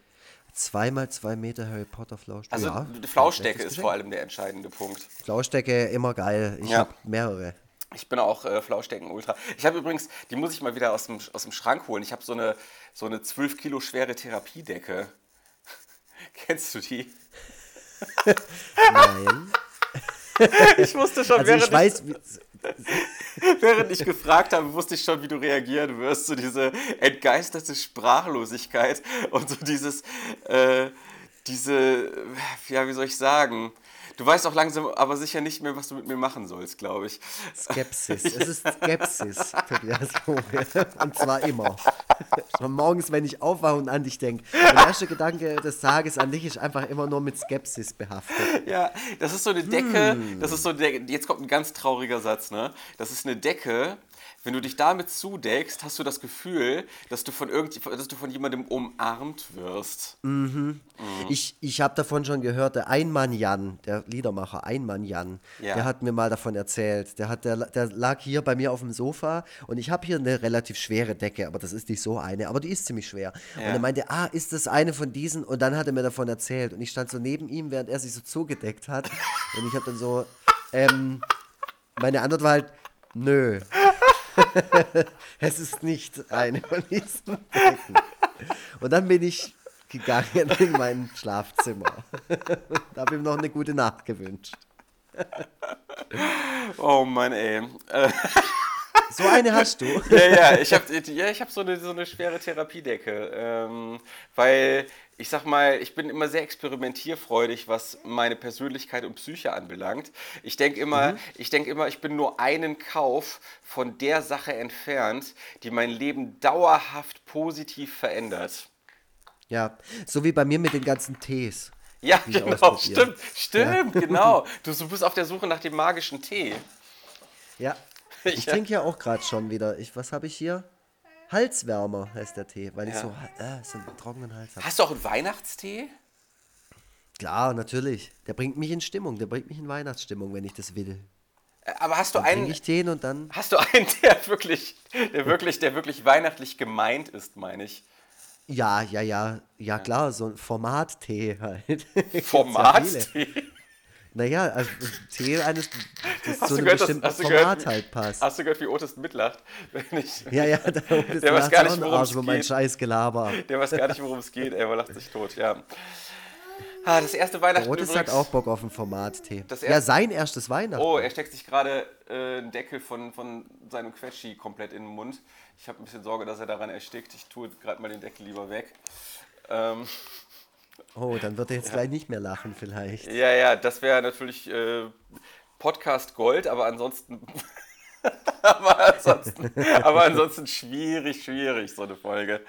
2x2 Meter Harry Potter Flauschdecke. Also ja, die Flauschdecke ist vor allem der entscheidende Punkt. Flauschdecke immer geil. Ich Ja. habe mehrere. Ich bin auch äh, Flauschdecken Ultra. Ich habe übrigens, die muss ich mal wieder aus dem, aus dem Schrank holen. Ich habe so eine, so eine 12 Kilo schwere Therapiedecke. Kennst du die? Nein. Ich wusste schon, Also während, ich weiß, während ich gefragt habe, wusste ich schon, wie du reagieren wirst. So diese entgeisterte Sprachlosigkeit und so dieses, äh, diese, ja, wie soll ich sagen? Du weißt auch langsam, aber sicher nicht mehr, was du mit mir machen sollst, glaube ich. Skepsis. Es ist Skepsis, Tobias. Und zwar immer. Schon morgens, wenn ich aufwache und an dich denke. Der erste Gedanke des Tages an dich ist einfach immer nur mit Skepsis behaftet. Ja, das ist so eine Decke, Hm. das ist so eine Decke, jetzt kommt ein ganz trauriger Satz, ne? Das ist eine Decke, wenn du dich damit zudeckst, hast du das Gefühl, dass du von irgend, dass du von jemandem umarmt wirst. Ich, ich habe davon schon gehört, der Einmann-Jan, der Liedermacher Einmann-Jan, Ja. der hat mir mal davon erzählt. Der, hat, der, der lag hier bei mir auf dem Sofa und ich habe hier eine relativ schwere Decke, aber das ist nicht so eine, aber die ist ziemlich schwer. Und er meinte, ah, ist das eine von diesen? Und dann hat er mir davon erzählt und ich stand so neben ihm, während er sich so zugedeckt hat und ich habe dann so, ähm, meine Antwort war halt, nö. es ist nicht eine von diesen Decken. Und dann bin ich gegangen in mein Schlafzimmer. und habe ihm noch eine gute Nacht gewünscht. Oh Mann, ey. So eine hast du. ja, ja, ich habe ja, ich hab so, eine, so eine schwere Therapiedecke. Ähm, weil, ich sag mal, ich bin immer sehr experimentierfreudig, was meine Persönlichkeit und Psyche anbelangt. Ich denke immer, ich denk immer, ich bin nur einen Kauf von der Sache entfernt, die mein Leben dauerhaft positiv verändert. Ja, so wie bei mir mit den ganzen Tees. Ja, genau, stimmt, stimmt, genau. Du, du bist auf der Suche nach dem magischen Tee. Ja. Ich Ja. trinke ja auch gerade schon wieder. Ich, was habe ich hier? Halswärmer heißt der Tee, weil ich Ja. so, äh, so einen trockenen Hals habe. Hast du auch einen Weihnachtstee? Klar, natürlich. Der bringt mich in Stimmung. Der bringt mich in Weihnachtsstimmung, wenn ich das will. Äh, Aber hast du Dann einen, ich den und dann. hast du einen, der wirklich, der wirklich, der wirklich weihnachtlich gemeint ist, meine ich? Ja, ja, ja, ja, klar, so ein Format-Tee halt. Formattee? Naja, also Tee eines, das Hast zu einem gehört, bestimmten du Format gehört- halt passt. Hast du gehört, wie Otis mitlacht? Wenn ich, Ja, ja, da ist Der weiß gar nicht, ein worum Arsch es über mein geht. Scheißgelaber. Der weiß gar nicht, worum es geht, ey, er lacht sich tot, ja. Ah, das erste Weihnachten Otis hat übrigens- auch Bock auf einen Format-Tee. Das Ja, sein erstes Weihnachten. Oh, er steckt sich gerade äh, einen Deckel von, von seinem Quetschi komplett in den Mund. Ich habe ein bisschen Sorge, dass er daran erstickt. Ich tue gerade mal den Deckel lieber weg. Ähm, Oh, dann wird er jetzt gleich nicht mehr lachen vielleicht. ja, ja, das wäre natürlich äh, Podcast Gold, aber ansonsten, aber ansonsten, aber ansonsten schwierig, schwierig so eine Folge.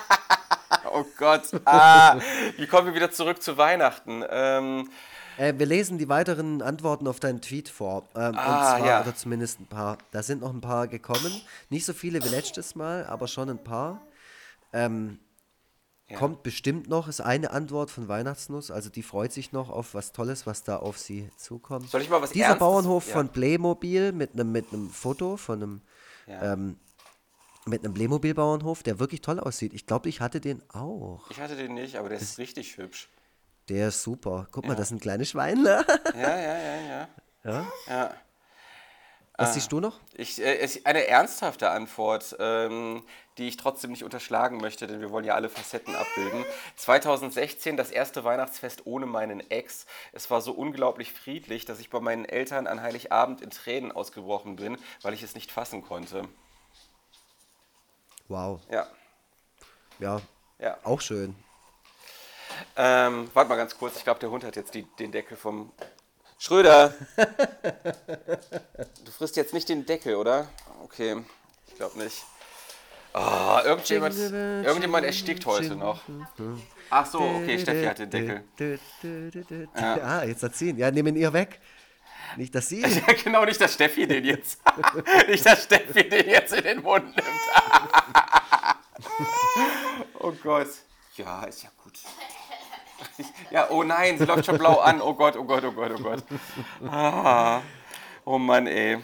oh Gott, ah, wie kommen wir wieder zurück zu Weihnachten? Ähm, Äh, wir lesen die weiteren Antworten auf deinen Tweet vor. Ähm, Ah, und zwar, ja. oder zumindest ein paar. Da sind noch ein paar gekommen. Nicht so viele wie letztes Mal, aber schon ein paar. Ähm, Kommt bestimmt noch, ist eine Antwort von Weihnachtsnuss. Also die freut sich noch auf was Tolles, was da auf sie zukommt. Soll ich mal was Dieser Ernstes- Bauernhof ja. von Playmobil mit einem mit einem Foto von einem ja. ähm, mit einem Playmobil-Bauernhof, der wirklich toll aussieht. Ich glaube, ich hatte den auch. ich hatte den nicht, aber der ist richtig hübsch. Der ist super. Guck mal, das sind kleine Schweinler. Ja, ja, ja, ja. ja? ja. Was siehst du noch? Ich, äh, eine ernsthafte Antwort, ähm, die ich trotzdem nicht unterschlagen möchte, denn wir wollen ja alle Facetten abbilden. 2016 das erste Weihnachtsfest ohne meinen Ex. Es war so unglaublich friedlich, dass ich bei meinen Eltern an Heiligabend in Tränen ausgebrochen bin, weil ich es nicht fassen konnte. Wow. Ja, Ja, ja. auch schön. Ähm, warte mal ganz kurz, ich glaube, der Hund hat jetzt die, den Deckel vom. Schröder! du frisst jetzt nicht den Deckel, oder? Okay, ich glaube nicht. Oh, irgendjemand, irgendjemand erstickt heute noch. Ach so, okay, Steffi hat den Deckel. Ah, jetzt hat sie ihn. Ja, nehmen ihr weg. Nicht, dass sie. Ja, genau, nicht, dass Steffi den jetzt. nicht, dass Steffi den jetzt in den Mund nimmt. oh Gott. Ja, ist ja gut. Ja, oh nein, sie läuft schon blau an. Oh Gott, oh Gott, oh Gott, oh Gott. Ah, oh Mann, ey.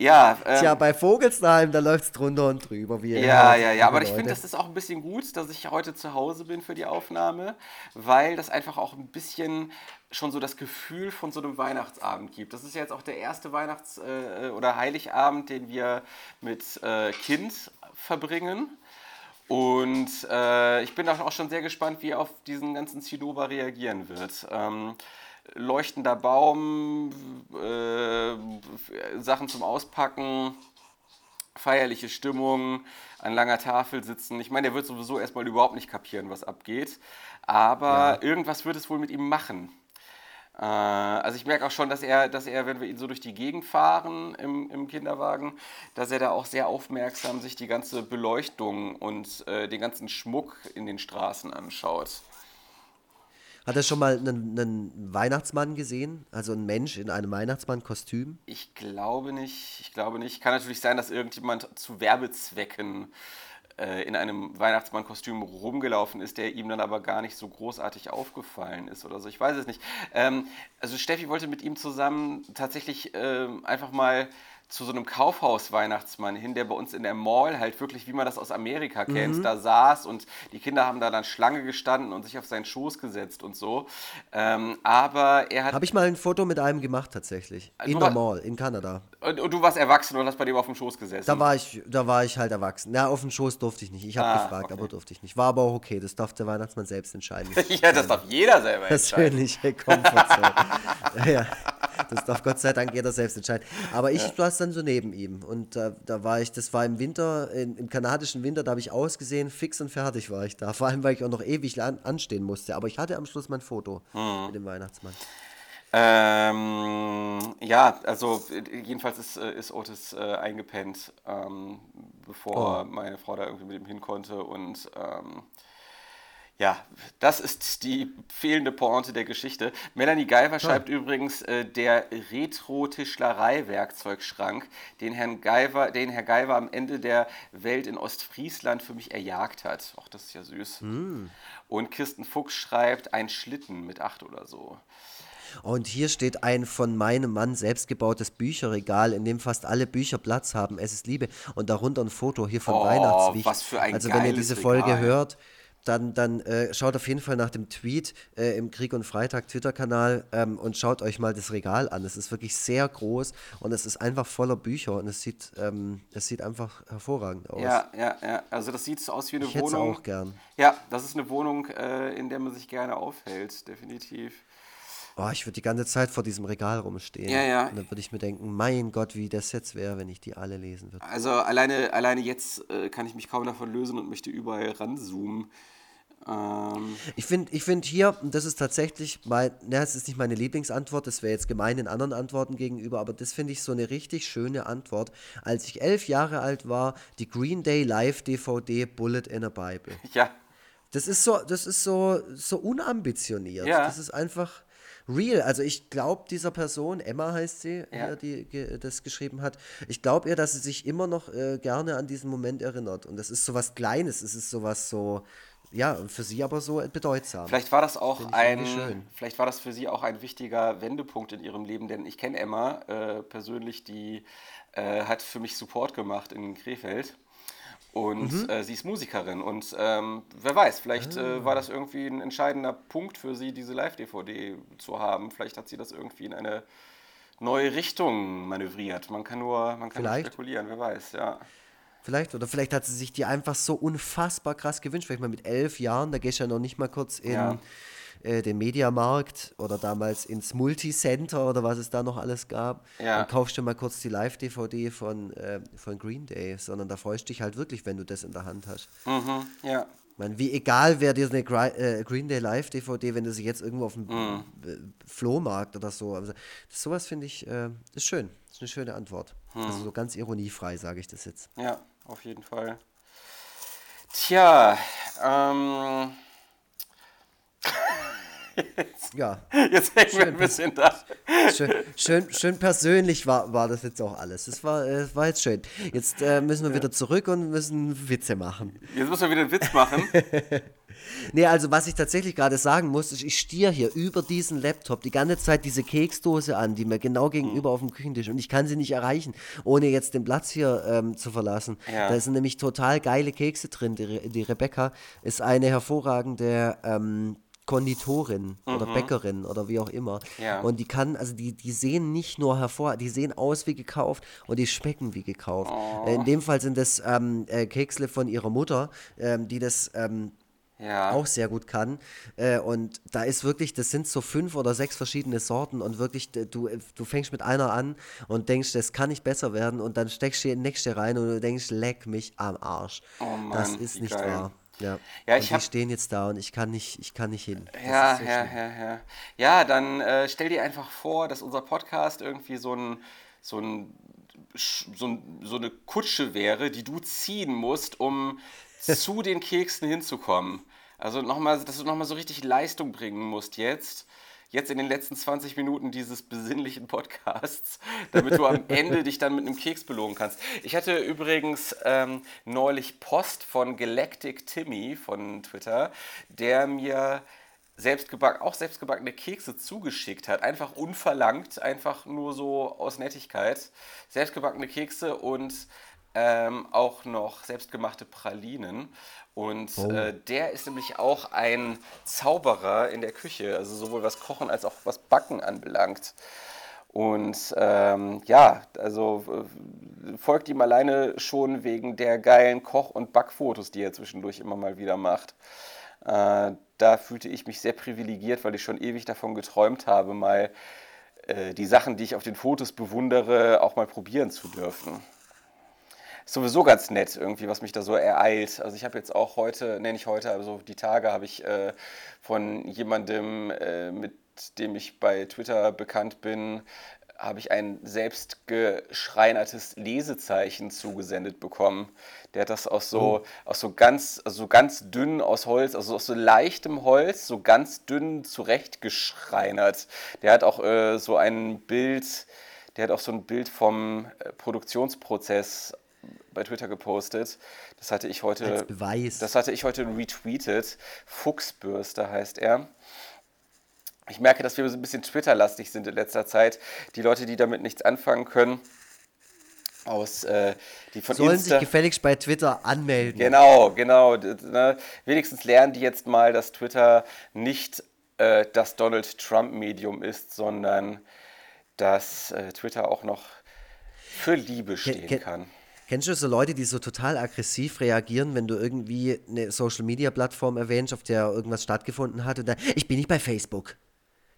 Ja, ähm, Tja, bei Vogelsheim, da läuft es drunter und drüber. Wie ja, ja, ja, aber ich finde, das ist auch ein bisschen gut, dass ich heute zu Hause bin für die Aufnahme, weil das einfach auch ein bisschen schon so das Gefühl von so einem Weihnachtsabend gibt. Das ist ja jetzt auch der erste Weihnachts- äh, oder Heiligabend, den wir mit äh, Kind verbringen. Und äh, ich bin auch schon sehr gespannt, wie er auf diesen ganzen Zinnober reagieren wird. Ähm, leuchtender Baum, äh, Sachen zum Auspacken, feierliche Stimmung, an langer Tafel sitzen. Ich meine, der wird sowieso erstmal überhaupt nicht kapieren, was abgeht. Aber ja. irgendwas wird es wohl mit ihm machen. Äh, also ich merke auch schon, dass er, dass er, wenn wir ihn so durch die Gegend fahren im, im Kinderwagen, dass er da auch sehr aufmerksam sich die ganze Beleuchtung und äh, den ganzen Schmuck in den Straßen anschaut. Hat er schon mal einen, einen, Weihnachtsmann gesehen? Also einen Mensch in einem Weihnachtsmann-Kostüm? Ich glaube nicht. Ich glaube nicht. Kann natürlich sein, dass irgendjemand zu Werbezwecken äh, in einem Weihnachtsmann-Kostüm rumgelaufen ist, der ihm dann aber gar nicht so großartig aufgefallen ist oder so. Ich weiß es nicht. Ähm, also Steffi wollte mit ihm zusammen tatsächlich äh, einfach mal zu so einem Kaufhaus-Weihnachtsmann hin, der bei uns in der Mall halt wirklich, wie man das aus Amerika kennt, mhm. da saß und die Kinder haben da dann Schlange gestanden und sich auf seinen Schoß gesetzt und so. Ähm, aber er hat. Habe ich mal ein Foto mit einem gemacht tatsächlich. In der Mall, in Kanada. Und, und, du warst erwachsen und hast bei dem auf dem Schoß gesessen? Da war ich, da war ich halt erwachsen. Na, auf dem Schoß durfte ich nicht. Ich habe ah, gefragt, okay. aber durfte ich nicht. War aber auch okay. Das darf der Weihnachtsmann selbst entscheiden. ja, das darf jeder selber entscheiden. Persönliche Komfortzone. ja. Das darf Gott sei Dank jeder selbst entscheiden. Aber ich ja. saß dann so neben ihm. Und äh, da war ich, das war im Winter, in, im kanadischen Winter, da habe ich ausgesehen, fix und fertig war ich da. Vor allem, weil ich auch noch ewig an, anstehen musste. Aber ich hatte am Schluss mein Foto mhm. mit dem Weihnachtsmann. Ähm, ja, also jedenfalls ist, äh, ist Otis äh, eingepennt, ähm, bevor oh. meine Frau da irgendwie mit ihm hin konnte. Und ähm, ja, das ist die fehlende Pointe der Geschichte. Melanie Geiver schreibt übrigens, äh, der Retro-Tischlerei-Werkzeugschrank, den, Herrn Geiver, den Herr Geiver am Ende der Welt in Ostfriesland für mich erjagt hat. Ach, das ist ja süß. Mm. Und Kirsten Fuchs schreibt, ein Schlitten mit acht oder so. Und hier steht ein von meinem Mann selbstgebautes Bücherregal, in dem fast alle Bücher Platz haben. Es ist Liebe. Und darunter ein Foto hier von oh, Weihnachtswicht. Was für ein Also wenn ihr diese Folge Regal. hört, dann, dann äh, schaut auf jeden Fall nach dem Tweet äh, im Krieg und Freitag Twitter-Kanal ähm, und schaut euch mal das Regal an. Es ist wirklich sehr groß und es ist einfach voller Bücher und es sieht, ähm, es sieht einfach hervorragend aus. Ja, ja, ja. Also das sieht aus wie eine ich Wohnung. auch gern. Ja, das ist eine Wohnung, äh, in der man sich gerne aufhält, definitiv. Oh, ich würde die ganze Zeit vor diesem Regal rumstehen. Ja, ja. Und dann würde ich mir denken, mein Gott, wie das jetzt wäre, wenn ich die alle lesen würde. Also alleine, alleine jetzt äh, kann ich mich kaum davon lösen und möchte überall ranzoomen. Ähm ich finde ich find hier, das ist tatsächlich, mein, ne, das ist nicht meine Lieblingsantwort, das wäre jetzt gemein den anderen Antworten gegenüber, aber das finde ich so eine richtig schöne Antwort. Als ich elf Jahre alt war, die Green Day Live DVD Bullet in a Bible. Ja. Das ist so, das ist so, so unambitioniert. Ja. Das ist einfach real. Also ich glaube dieser Person, Emma heißt sie, ja. die ge das geschrieben hat, ich glaube ihr, dass sie sich immer noch äh, gerne an diesen Moment erinnert. Und das ist so was Kleines, es ist so was so, ja, für sie aber so bedeutsam. Vielleicht war das auch ein, vielleicht war das für sie auch ein wichtiger Wendepunkt in ihrem Leben, denn ich kenne Emma äh, persönlich, die äh, hat für mich Support gemacht in Krefeld. Und mhm. äh, sie ist Musikerin und ähm, wer weiß, vielleicht äh, ah. war das irgendwie ein entscheidender Punkt für sie, diese Live-DVD zu haben. Vielleicht hat sie das irgendwie in eine neue Richtung manövriert. Man kann nur, man kann nur spekulieren, wer weiß, ja. Vielleicht, oder vielleicht hat sie sich die einfach so unfassbar krass gewünscht. Vielleicht mal mit elf Jahren, da gehst du ja noch nicht mal kurz in ja. äh, den Mediamarkt oder damals ins Multicenter oder was es da noch alles gab. Ja. Dann kaufst du mal kurz die Live-DVD von, äh, von Green Day, sondern da freust du dich halt wirklich, wenn du das in der Hand hast. Mhm, ja. Ich meine, wie egal wäre dir eine äh, Green Day Live DVD, wenn du sie jetzt irgendwo auf dem mm. Flohmarkt oder so. Also, sowas finde ich, äh, ist schön. Ist eine schöne Antwort. Mm. Also so ganz ironiefrei sage ich das jetzt. Ja, auf jeden Fall. Tja, ähm. Jetzt, ja. Jetzt hängen schön, wir ein bisschen da. Schön, schön, schön, persönlich war, war das jetzt auch alles. Das war, äh, war jetzt schön. Jetzt äh, müssen wir ja. wieder zurück und müssen Witze machen. Jetzt müssen wir wieder einen Witz machen. Nee, also was ich tatsächlich gerade sagen muss, ist, ich stiere hier über diesen Laptop die ganze Zeit diese Keksdose an, die mir genau gegenüber auf dem Küchentisch und ich kann sie nicht erreichen, ohne jetzt den Platz hier ähm, zu verlassen. Ja. Da sind nämlich total geile Kekse drin. Die, Re- die Rebecca ist eine hervorragende ähm, Konditorin oder Bäckerin oder wie auch immer. Mhm. Ja. Und die kann, also die, die sehen nicht nur hervor, die sehen aus wie gekauft und die schmecken wie gekauft. Oh. Äh, In dem Fall sind das ähm, äh, Keksle von ihrer Mutter, ähm, die das ähm, Ja. auch sehr gut kann. Äh, und da ist wirklich, das sind so fünf oder sechs verschiedene Sorten und wirklich, du, du fängst mit einer an und denkst, das kann nicht besser werden und dann steckst du die nächste rein und du denkst, leck mich am Arsch. Oh Mann, das ist nicht geil. wahr. Ja, Ja, und ich die hab- stehen jetzt da und ich kann nicht, ich kann nicht hin. Das Ja, so ja, ja, ja. Ja, dann äh, stell dir einfach vor, dass unser Podcast irgendwie so ein, so ein, so ein, so eine Kutsche wäre, die du ziehen musst, um zu den Keksen hinzukommen. Also nochmal, dass du nochmal so richtig Leistung bringen musst jetzt. Jetzt in den letzten 20 Minuten dieses besinnlichen Podcasts, damit du am Ende dich dann mit einem Keks belohnen kannst. Ich hatte übrigens ähm, neulich Post von Galactic Timmy von Twitter, der mir selbstgeback, auch selbstgebackene Kekse zugeschickt hat. Einfach unverlangt, einfach nur so aus Nettigkeit. Selbstgebackene Kekse und ähm, auch noch selbstgemachte Pralinen. Und äh, der ist nämlich auch ein Zauberer in der Küche, also sowohl was Kochen als auch was Backen anbelangt. Und ähm, ja, also äh, folgt ihm alleine schon wegen der geilen Koch- und Backfotos, die er zwischendurch immer mal wieder macht. Äh, da fühlte ich mich sehr privilegiert, weil ich schon ewig davon geträumt habe, mal äh, die Sachen, die ich auf den Fotos bewundere, auch mal probieren zu dürfen. Ist sowieso ganz nett irgendwie, was mich da so ereilt. Also ich habe jetzt auch heute, nenne ich heute, also die Tage habe ich äh, von jemandem, äh, mit dem ich bei Twitter bekannt bin, habe ich ein selbst geschreinertes Lesezeichen zugesendet bekommen. Der hat das aus so, aus so ganz, also so ganz dünn aus Holz, also aus so leichtem Holz, so ganz dünn zurechtgeschreinert. Der hat auch äh, so ein Bild, der hat auch so ein Bild vom äh, Produktionsprozess bei Twitter gepostet. Das hatte ich heute. Als Beweis. Das hatte ich heute retweetet. Fuchsbürste heißt er. Ich merke, dass wir so ein bisschen Twitter-lastig sind in letzter Zeit. Die Leute, die damit nichts anfangen können, aus äh, die von Sollen Insta sich gefälligst bei Twitter anmelden. Genau, genau. Ne? Wenigstens lernen die jetzt mal, dass Twitter nicht äh, das Donald Trump-Medium ist, sondern dass äh, Twitter auch noch für Liebe stehen ke- kann. Kennst du so Leute, die so total aggressiv reagieren, wenn du irgendwie eine Social Media Plattform erwähnst, auf der irgendwas stattgefunden hat und dann, ich bin nicht bei Facebook.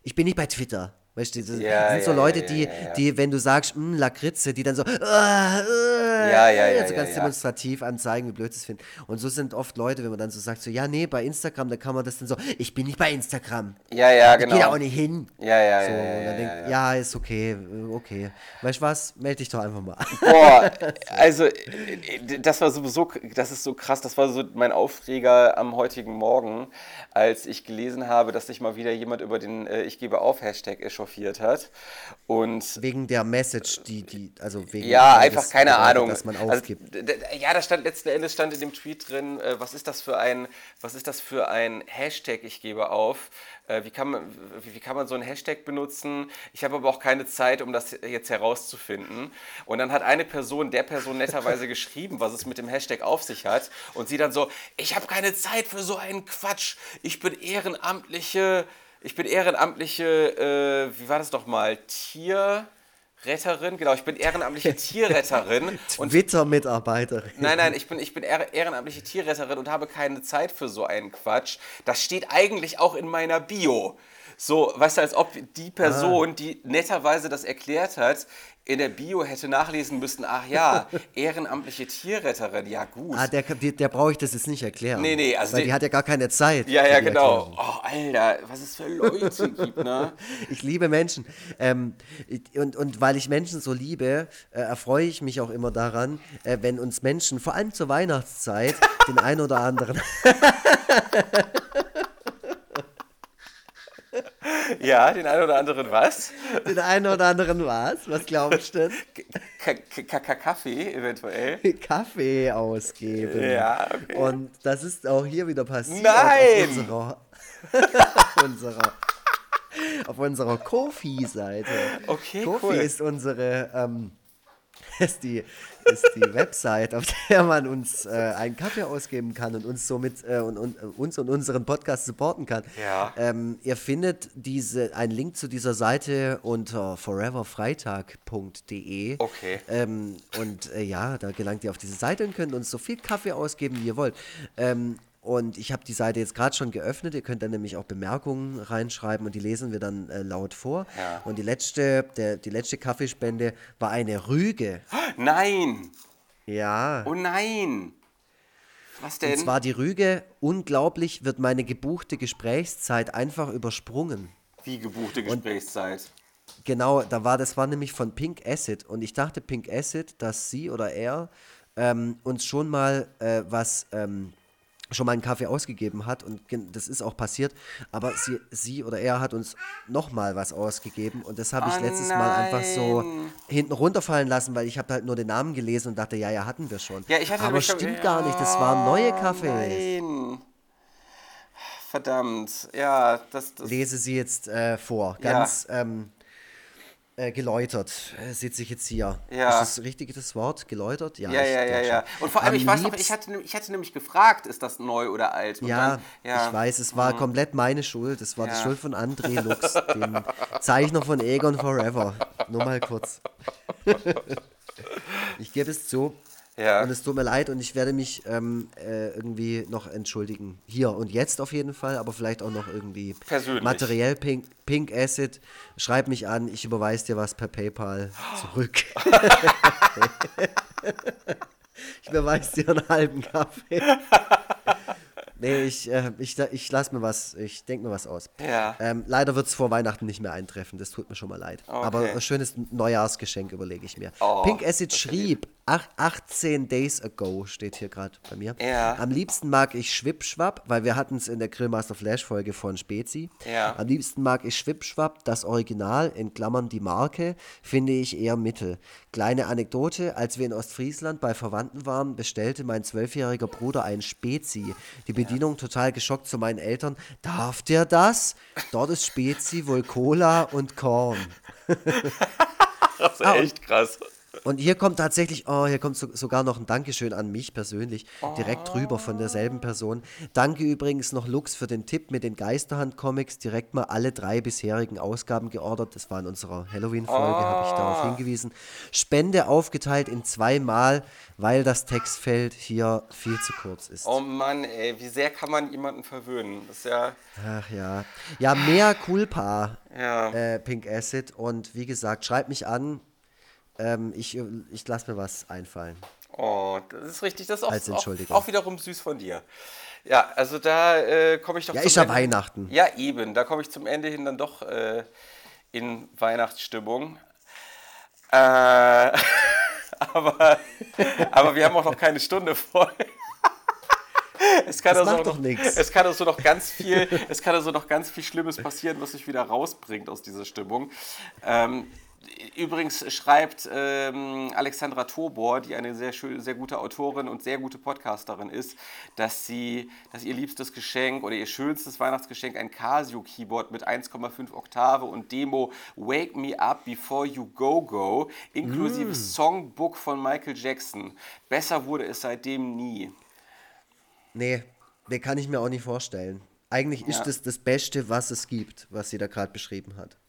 Ich bin nicht bei Twitter. Weißt du, das Ja, sind so ja, Leute, die, die, wenn du sagst, "Mm, Lakritze, die dann so, "Ah, äh", Ja, ja, ja, so ganz demonstrativ anzeigen, wie blöd sie es finden. Und so sind oft Leute, wenn man dann so sagt, so, ja, nee, bei Instagram, da kann man das dann so, ich bin nicht bei Instagram. Ja, ja, Ich gehe da auch genau. nicht hin. Ja, ja, So, ja, und ja, dann ja, denk, ja. ja, ist okay, äh, okay. Weißt du was? Meld dich doch einfach mal. Boah, also äh, das war sowieso, das ist so krass, das war so mein Aufreger am heutigen Morgen, als ich gelesen habe, dass sich mal wieder jemand über den äh, Ich gebe auf Hashtag echauffiert hat. Und Wegen der Message, die, die, also wegen Ja, einfach das keine Ahnung. dass man Also, aufgibt. d- ja, da stand letzten Endes stand in dem Tweet drin, äh, was ist das für ein, was ist das für ein Hashtag, ich gebe auf. Äh, wie, kann man, wie, wie kann man so einen Hashtag benutzen? Ich habe aber auch keine Zeit, um das jetzt herauszufinden. Und dann hat eine Person der Person netterweise geschrieben, was es mit dem Hashtag auf sich hat. Und sie dann so, ich habe keine Zeit für so einen Quatsch. Ich bin ehrenamtliche, ich bin ehrenamtliche, äh, wie war das doch mal, Tierretterin? Genau, ich bin ehrenamtliche Tierretterin. und Twitter-Mitarbeiterin. Nein, nein, ich bin, ich bin ehr- ehrenamtliche Tierretterin und habe keine Zeit für so einen Quatsch. Das steht eigentlich auch in meiner Bio. So, weißt du, als ob die Person, die netterweise das erklärt hat, in der Bio hätte nachlesen müssen, ach ja, ehrenamtliche Tierretterin, ja gut. Ah, der, der, der brauche ich das jetzt nicht erklären. Nee, nee, also Weil den- die hat ja gar keine Zeit. ja, ja, die genau. Oh, Alter, was es für Leute gibt, ne? Ich liebe Menschen. Ähm, und, und weil ich Menschen so liebe, äh, erfreue ich mich auch immer daran, äh, wenn uns Menschen, vor allem zur Weihnachtszeit, den ein oder anderen. Ja, den einen oder anderen was? Den einen oder anderen was? Was glaubst du denn? K K K Kaffee eventuell. Kaffee ausgeben. Ja, okay. Und das ist auch hier wieder passiert. Nein! Auf unserer, auf unserer, auf unserer Kofi-Seite. Okay, Kofi cool. ist unsere, ähm, ist die, ist die Website, auf der man uns äh, einen Kaffee ausgeben kann und uns somit äh, und, und, äh, uns und unseren Podcast supporten kann. Ja. Ähm, ihr findet diese, einen Link zu dieser Seite unter foreverfreitag.de. Okay. Ähm, und äh, ja, da gelangt ihr auf diese Seite und könnt uns so viel Kaffee ausgeben, wie ihr wollt. Ähm, und ich habe die Seite jetzt gerade schon geöffnet. Ihr könnt dann nämlich auch Bemerkungen reinschreiben und die lesen wir dann äh, laut vor. Ja. Und die letzte, der, die letzte Kaffeespende war eine Rüge. Nein! Ja. Oh nein! Was denn? Und zwar die Rüge, unglaublich wird meine gebuchte Gesprächszeit einfach übersprungen. Wie gebuchte Gesprächszeit. Genau, da war das war nämlich von Pink Acid und ich dachte Pink Acid, dass sie oder er ähm, uns schon mal äh, was ähm, schon mal einen Kaffee ausgegeben hat und das ist auch passiert, aber sie, sie oder er hat uns noch mal was ausgegeben und das habe ich Oh letztes Mal einfach so hinten runterfallen lassen, weil ich habe halt nur den Namen gelesen und dachte, ja, ja, hatten wir schon. Ja, ich hatte aber nämlich schon- stimmt gar nicht, das waren neue Kaffees. Nein. Verdammt. Ja, das, das lese sie jetzt äh, vor. Ja. Ganz ähm, äh, geläutert äh, sitze ich jetzt hier. Ja. Ist das richtig das Wort? Geläutert? Ja, ja, ja, ja. schon. Und vor allem, Am ich weiß noch, ich hatte, ich hatte nämlich gefragt, ist das neu oder alt? Ja, dann, ja, Mhm. ich weiß, es war komplett meine Schuld. Es war die Ja. Schuld von André Lux, dem Zeichner von Egon Forever. Nur mal kurz. ich gebe es zu. Ja. Und es tut mir leid und ich werde mich ähm, äh, irgendwie noch entschuldigen. Hier und jetzt auf jeden Fall, aber vielleicht auch noch irgendwie Persönlich. materiell Pink, Pink Acid. Schreib mich an, ich überweise dir was per PayPal zurück. ich überweise dir einen halben Kaffee. Nee, ich, äh, ich, ich lasse mir was, ich denke mir was aus. Ja. Ähm, leider wird es vor Weihnachten nicht mehr eintreffen, das tut mir schon mal leid. Aber ein schönes Neujahrsgeschenk überlege ich mir. Oh, Pink Acid schrieb, ach, 18 days ago steht hier gerade bei mir. Ja. Am liebsten mag ich Schwippschwapp, weil wir hatten es in der Grillmaster Flash Folge von Spezi. Ja. Am liebsten mag ich Schwippschwapp, das Original, in Klammern die Marke, finde ich eher mittel. Kleine Anekdote, als wir in Ostfriesland bei Verwandten waren, bestellte mein zwölfjähriger Bruder ein Spezi. Die Bedienung total geschockt zu meinen Eltern. Darf der das? Dort ist Spezi wohl Cola und Korn. Das ist Ah, echt krass. Und hier kommt tatsächlich, oh, hier kommt so, sogar noch ein Dankeschön an mich persönlich, direkt rüber von derselben Person. Danke übrigens noch Lux für den Tipp mit den Geisterhand-Comics. Direkt mal alle drei bisherigen Ausgaben geordert. Das war in unserer Halloween-Folge, habe ich darauf hingewiesen. Spende aufgeteilt in zweimal, weil das Textfeld hier viel zu kurz ist. Oh Mann, ey, wie sehr kann man jemanden verwöhnen? Das ist ja, Ach ja. Ja, mehr Culpa, ja. äh, Pink Acid. Und wie gesagt, schreibt mich an. Ähm, ich ich lasse mir was einfallen. Oh, das ist richtig, das ist auch, Als Entschuldigung. auch wiederum süß von dir. Ja, also da äh, komme ich doch Ja, ist ja Weihnachten. Ja, eben, da komme ich zum Ende hin dann doch äh, in Weihnachtsstimmung. Äh, aber, aber wir haben auch noch keine Stunde voll. Es kann, Das also noch, es kann also noch ganz viel, es kann also noch ganz viel Schlimmes passieren, was sich wieder rausbringt aus dieser Stimmung. Ähm, übrigens schreibt ähm, Alexandra Tobor, die eine sehr schön, sehr gute Autorin und sehr gute Podcasterin ist, dass sie, dass ihr liebstes Geschenk oder ihr schönstes Weihnachtsgeschenk ein Casio Keyboard mit 1,5 Oktave und Demo Wake Me Up Before You Go Go inklusive Songbook von Michael Jackson. Besser wurde es seitdem nie. Nee, nee, kann ich mir auch nicht vorstellen. Eigentlich ist Ja. das das Beste, was es gibt, was sie da gerade beschrieben hat.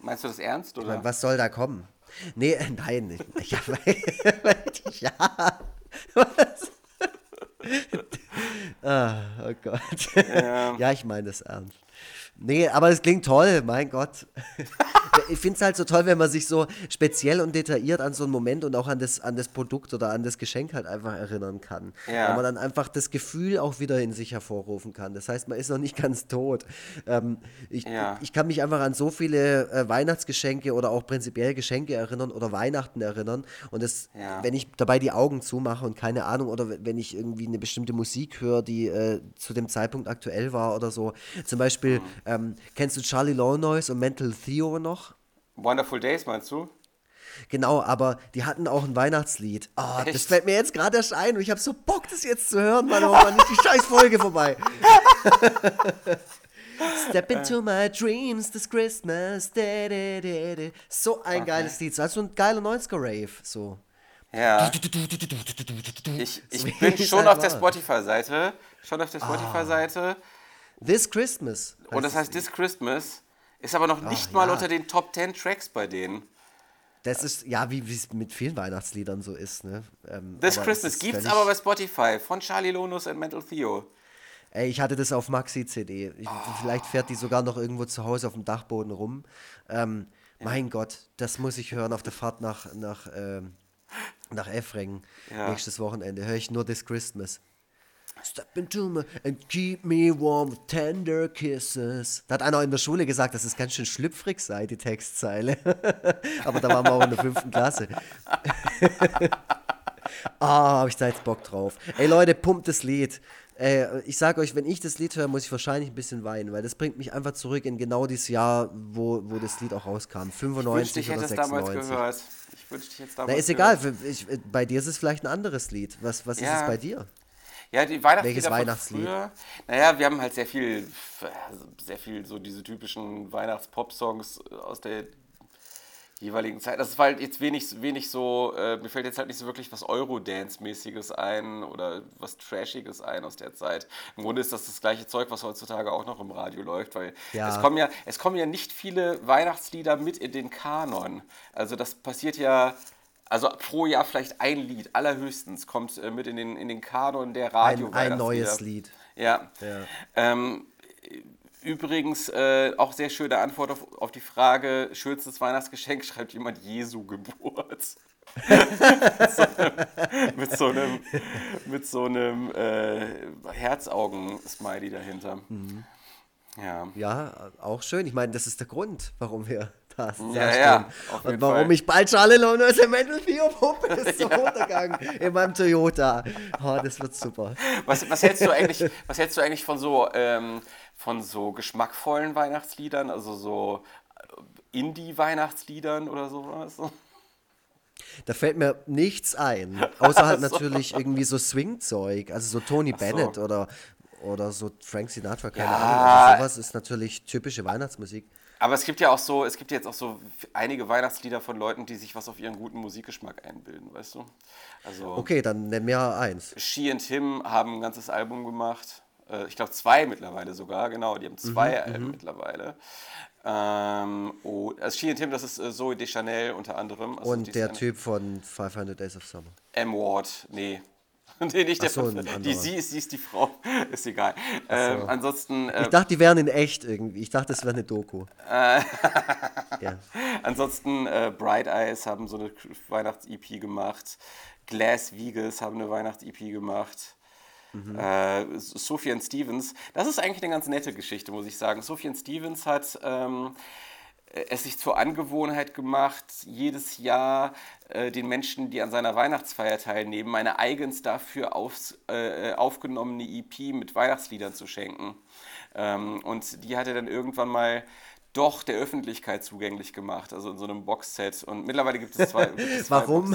Meinst du das ernst Ich oder? was soll da kommen? Nee, äh, nein. Ja, weil, ja. Was? Ah, oh Gott. Ja, ich meine das ernst. Nee, aber es klingt toll, mein Gott. ich finde es halt so toll, wenn man sich so speziell und detailliert an so einen Moment und auch an das, an das Produkt oder an das Geschenk halt einfach erinnern kann. Ja. Weil man dann einfach das Gefühl auch wieder in sich hervorrufen kann. Das heißt, man ist noch nicht ganz tot. Ähm, ich, Ja. ich kann mich einfach an so viele äh, Weihnachtsgeschenke oder auch prinzipiell Geschenke erinnern oder Weihnachten erinnern. Und das, Ja. wenn ich dabei die Augen zumache und keine Ahnung, oder wenn ich irgendwie eine bestimmte Musik höre, die äh, zu dem Zeitpunkt aktuell war oder so. Zum Beispiel, Mhm. ähm, kennst du Charlie Low Noise und Mental Theo noch? Wonderful Days meinst du? Genau, aber die hatten auch ein Weihnachtslied. Ah, das fällt mir jetzt gerade erst ein und ich habe so Bock, das jetzt zu hören, Mann, aber nicht die scheiß Folge vorbei. Step into my dreams this Christmas. Da, da, da. So ein geiles Lied. So also ein geiler 90er-Rave. So. Ja. Ich, ich bin schon auf der. Spotify-Seite. Schon auf der Spotify-Seite. This Christmas. Und das heißt This Christmas. Ist aber noch nicht Ach, mal ja. unter den Top 10 Tracks bei denen. Das ist, ja, wie es mit vielen Weihnachtsliedern so ist, ne? Ähm, This es Christmas ist gibt's völlig- aber bei Spotify von Charlie Lonus und Mental Theo. Ey, ich hatte das auf Maxi-CD. Ich- Vielleicht fährt die sogar noch irgendwo zu Hause auf dem Dachboden rum. Ähm, Mein Gott, das muss ich hören auf der Fahrt nach, nach, ähm, nach Effringen Ja. nächstes Wochenende. Höre ich nur This Christmas. Step into me and keep me warm with tender kisses. Da hat einer in der Schule gesagt, dass es ganz schön schlüpfrig sei, die Textzeile. Aber da waren wir auch in der fünften Klasse. Ah, habe ich da jetzt Bock drauf. Ey Leute, pumpt das Lied. Äh, ich sage euch, wenn ich das Lied höre, muss ich wahrscheinlich ein bisschen weinen, weil das bringt mich einfach zurück in genau dieses Jahr, wo, wo das Lied auch rauskam. Ich wünschte, 95 ich oder es damals 96. gehört. Ich wünschte, ich hätte es damals Na, ist egal. Ich, äh, bei dir ist es vielleicht ein anderes Lied. Was, was ist Ja. es bei dir? Ja, die Weihnachtslieder Welches Weihnachtslied? früher. Naja, wir haben halt sehr viel, sehr viel so diese typischen Weihnachts-Pop-Songs aus der jeweiligen Zeit. Das war halt jetzt wenig, wenig so, äh, mir fällt jetzt halt nicht so wirklich was Eurodance-mäßiges ein oder was Trashiges ein aus der Zeit. Im Grunde ist das das gleiche Zeug, was heutzutage auch noch im Radio läuft, weil Ja. es kommen ja, es kommen ja nicht viele Weihnachtslieder mit in den Kanon. Also das passiert ja, also pro Jahr vielleicht ein Lied, allerhöchstens kommt äh, mit in den, in den Kanon der radio Ein, ein neues Lied. Ja. Ja. Ähm, übrigens äh, auch sehr schöne Antwort auf, auf die Frage, schönstes Weihnachtsgeschenk schreibt jemand Jesu Geburt. mit so einem, mit so einem äh, Herzaugen-Smiley dahinter. Mhm. Ja. Ja, auch schön. Ich meine, das ist der Grund, warum wir stehen. ja, jeden Und warum Fall. ich bald Charlie Lones im Mental 4 pumpe, ist zum Untergang in meinem Toyota. Oh, das wird super. Was, was, hältst du eigentlich, was hältst du eigentlich von so, ähm, von so geschmackvollen Weihnachtsliedern, also so äh, Indie-Weihnachtsliedern oder sowas? Da fällt mir nichts ein. Außer halt so. natürlich irgendwie so Swing-Zeug. Also so Tony so. Bennett oder, oder so Frank Sinatra, keine Ja. Ahnung. Also sowas ist natürlich typische Weihnachtsmusik. Aber es gibt ja auch so, es gibt jetzt auch so einige Weihnachtslieder von Leuten, die sich was auf ihren guten Musikgeschmack einbilden, weißt du? Also Okay, dann nenn mir eins. She and Him haben ein ganzes Album gemacht. Äh, Ich glaube zwei mittlerweile sogar, genau, die haben zwei Mhm, Alben mittlerweile. Ähm, oh, also She and Him, das ist äh, Zoe Deschanel unter anderem. Also Und der Typ von 500 Days of Summer. M. Ward, nee. Nee, nicht der so, die, sie, ist, sie ist die Frau, ist egal. Ähm, ansonsten, äh, Ich dachte, die wären in echt irgendwie. Ich dachte, es wäre eine Doku. Äh. ja. ansonsten äh, Bright Eyes haben so eine Weihnachts-EP gemacht. Glass Vegas haben eine Weihnachts-EP gemacht. Äh, Sophian Stevens, das ist eigentlich eine ganz nette Geschichte, muss ich sagen. Sophian Stevens hat ähm, es sich zur Angewohnheit gemacht, jedes Jahr äh, den Menschen, die an seiner Weihnachtsfeier teilnehmen, eine eigens dafür aufs, äh, aufgenommene EP mit Weihnachtsliedern zu schenken. Ähm, und die hat er dann irgendwann mal doch der Öffentlichkeit zugänglich gemacht, also in so einem Boxset. Und mittlerweile gibt es zwei, gibt es zwei Warum?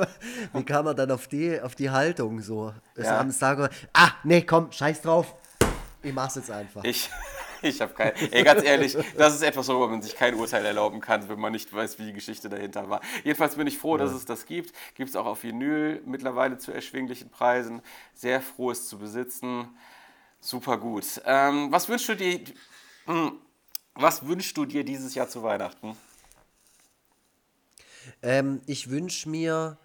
Wie kam man dann auf die, auf die Haltung so? Das Ja. am Sagen, ah, nee, komm, scheiß drauf. Ich mach's jetzt einfach. Ich, ich habe kein. Ey, ganz ehrlich, das ist etwas, worüber man sich kein Urteil erlauben kann, wenn man nicht weiß, wie die Geschichte dahinter war. Jedenfalls bin ich froh, dass es das gibt. Gibt es auch auf Vinyl mittlerweile zu erschwinglichen Preisen. Sehr froh, es zu besitzen. Super gut. Ähm, was wünschst du dir? Hm, Was wünschst du dir dieses Jahr zu Weihnachten? Ähm, ich wünsche mir,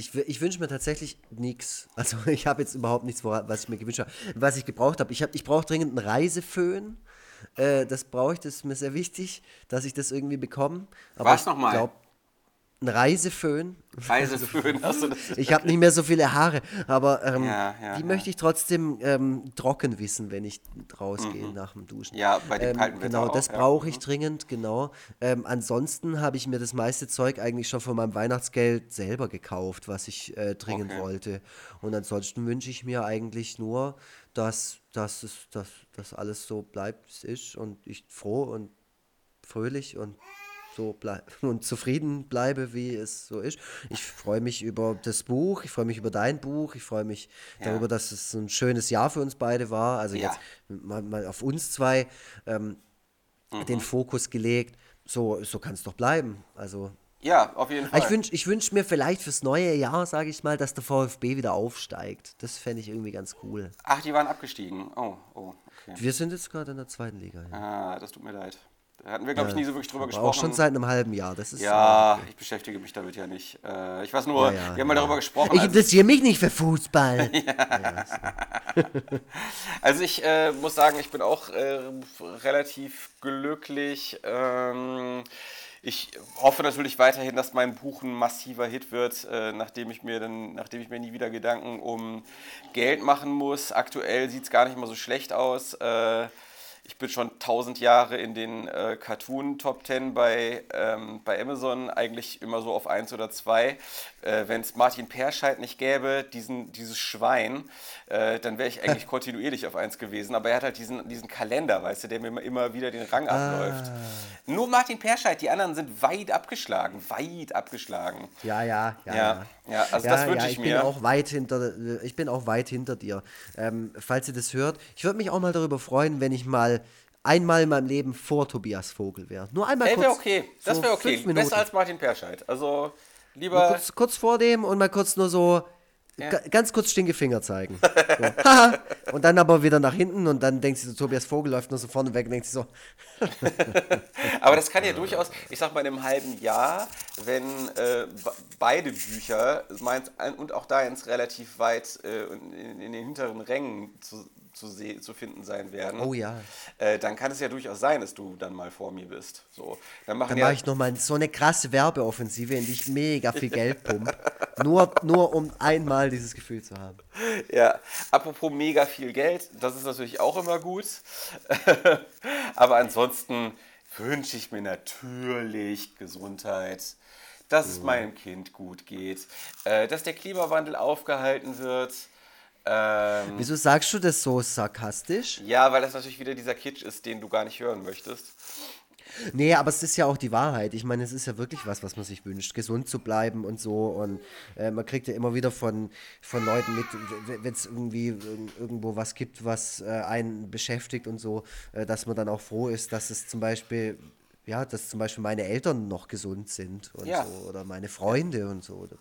ich, ich wünsche mir tatsächlich nichts. Also ich habe jetzt überhaupt nichts, was ich mir gewünscht habe. Was ich gebraucht habe, ich, hab, ich brauche dringend einen Reiseföhn. Äh, das brauche ich, das ist mir sehr wichtig, dass ich das irgendwie bekomme. Aber Was nochmal? Ein Reiseföhn. Reiseföhn, hast du das? Ich habe nicht mehr so viele Haare, aber ähm, ja, ja, die ja. möchte ich trotzdem ähm, trocken wissen, wenn ich rausgehe mhm. nach dem Duschen. Ja, bei dem ähm, kalten Wetter Genau, auch, das brauche ich mhm. dringend, genau. Ähm, ansonsten habe ich mir das meiste Zeug eigentlich schon von meinem Weihnachtsgeld selber gekauft, was ich äh, dringend okay. wollte. Und ansonsten wünsche ich mir eigentlich nur, dass, dass, es, dass, dass alles so bleibt, wie es ist und ich froh und fröhlich und so und zufrieden bleibe, wie es so ist. Ich freue mich über das Buch, ich freue mich über dein Buch, ich freue mich ja. darüber, dass es ein schönes Jahr für uns beide war. Also ja. jetzt mal, mal, auf uns zwei ähm, mhm. den Fokus gelegt. So, so kann es doch bleiben. Also ja, auf jeden Fall. Ich wünsche ich wünsch mir vielleicht fürs neue Jahr, sage ich mal, dass der VfB wieder aufsteigt. Das fände ich irgendwie ganz cool. Ach, die waren abgestiegen. Oh, oh, okay. Wir sind jetzt gerade in der zweiten Liga. Ja. Ah, das tut mir leid. Da hatten wir, glaube ich, nie so wirklich drüber gesprochen. Auch schon seit einem halben Jahr. Das ist ja, okay. ich beschäftige mich damit ja nicht. Äh, ich weiß nur, ja, ja, wir haben mal darüber gesprochen. Ich interessiere mich nicht für Fußball. also ich äh, muss sagen, ich bin auch äh, relativ glücklich. Ähm, ich hoffe natürlich weiterhin, dass mein Buch ein massiver Hit wird, äh, nachdem ich mir dann, nachdem ich mir nie wieder Gedanken um Geld machen muss. Aktuell sieht es gar nicht mal so schlecht aus. Äh, ich bin schon tausend Jahre in den äh, Cartoon Top Ten bei, ähm, bei Amazon, eigentlich immer so auf eins oder zwei. Äh, Wenn es Martin Perscheid nicht gäbe, diesen, dieses Schwein, äh, dann wäre ich eigentlich kontinuierlich auf eins gewesen. Aber er hat halt diesen, diesen Kalender, weißt du, der mir immer wieder den Rang abläuft. Ah. Nur Martin Perscheid, die anderen sind weit abgeschlagen, weit abgeschlagen. Ja, ja, ja. Ja, ja also ja, das wünsche ja, ich, ich mir. Bin auch weit hinter, ich bin auch weit hinter dir. Ähm, falls ihr das hört, ich würde mich auch mal darüber freuen, wenn ich mal einmal in meinem Leben vor Tobias Vogel wäre. Nur einmal Ey, kurz. okay. Das wäre okay. Besser als Martin Perscheid. Also lieber. Kurz, kurz, vor dem und mal kurz nur so. Ja. Ganz kurz Stinkefinger zeigen. So. und dann aber wieder nach hinten und dann denkt sie so, Tobias Vogel läuft nur so vorne weg und denkt sie so. aber das kann ja durchaus, ich sag mal, in einem halben Jahr, wenn äh, beide Bücher, meins und auch deins, relativ weit äh, in, in, den hinteren Rängen zu, zu, zu finden sein werden. Oh ja. Äh, dann kann es ja durchaus sein, dass du dann mal vor mir bist. So, dann machen dann ja mache ich nochmal so eine krasse Werbeoffensive, in die ich mega viel Geld pump. nur, nur um einmal dieses Gefühl zu haben. Ja, apropos mega viel Geld, das ist natürlich auch immer gut. Aber ansonsten wünsche ich mir natürlich Gesundheit dass es meinem Kind gut geht, äh, dass der Klimawandel aufgehalten wird, ähm, Wieso sagst du das so sarkastisch? Ja, weil das natürlich wieder dieser Kitsch ist, den du gar nicht hören möchtest. Nee, aber es ist ja auch die Wahrheit. Ich meine, es ist ja wirklich was, was man sich wünscht, gesund zu bleiben und so. Und äh, man kriegt ja immer wieder von, von Leuten mit, wenn es irgendwie irgendwo was gibt, was äh, einen beschäftigt und so, äh, dass man dann auch froh ist, dass es zum Beispiel, ja, dass zum Beispiel meine Eltern noch gesund sind und ja. so oder meine Freunde und so. Da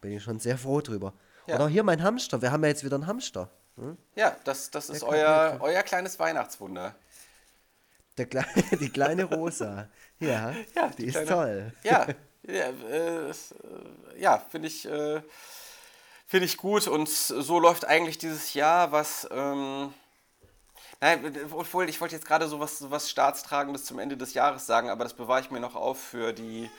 bin ich schon sehr froh drüber. Ja. Oder hier mein Hamster. Wir haben ja jetzt wieder einen Hamster. Hm? Ja, das, das ist euer, euer kleines Weihnachtswunder. Der Kle die kleine Rosa. Ja, ja die, die ist kleine, toll. Ja, ja, äh, ja finde ich, äh, find ich gut. Und so läuft eigentlich dieses Jahr, was. Ähm, Nein, obwohl ich wollte jetzt gerade so was, so was Staatstragendes zum Ende des Jahres sagen, aber das bewahre ich mir noch auf für die,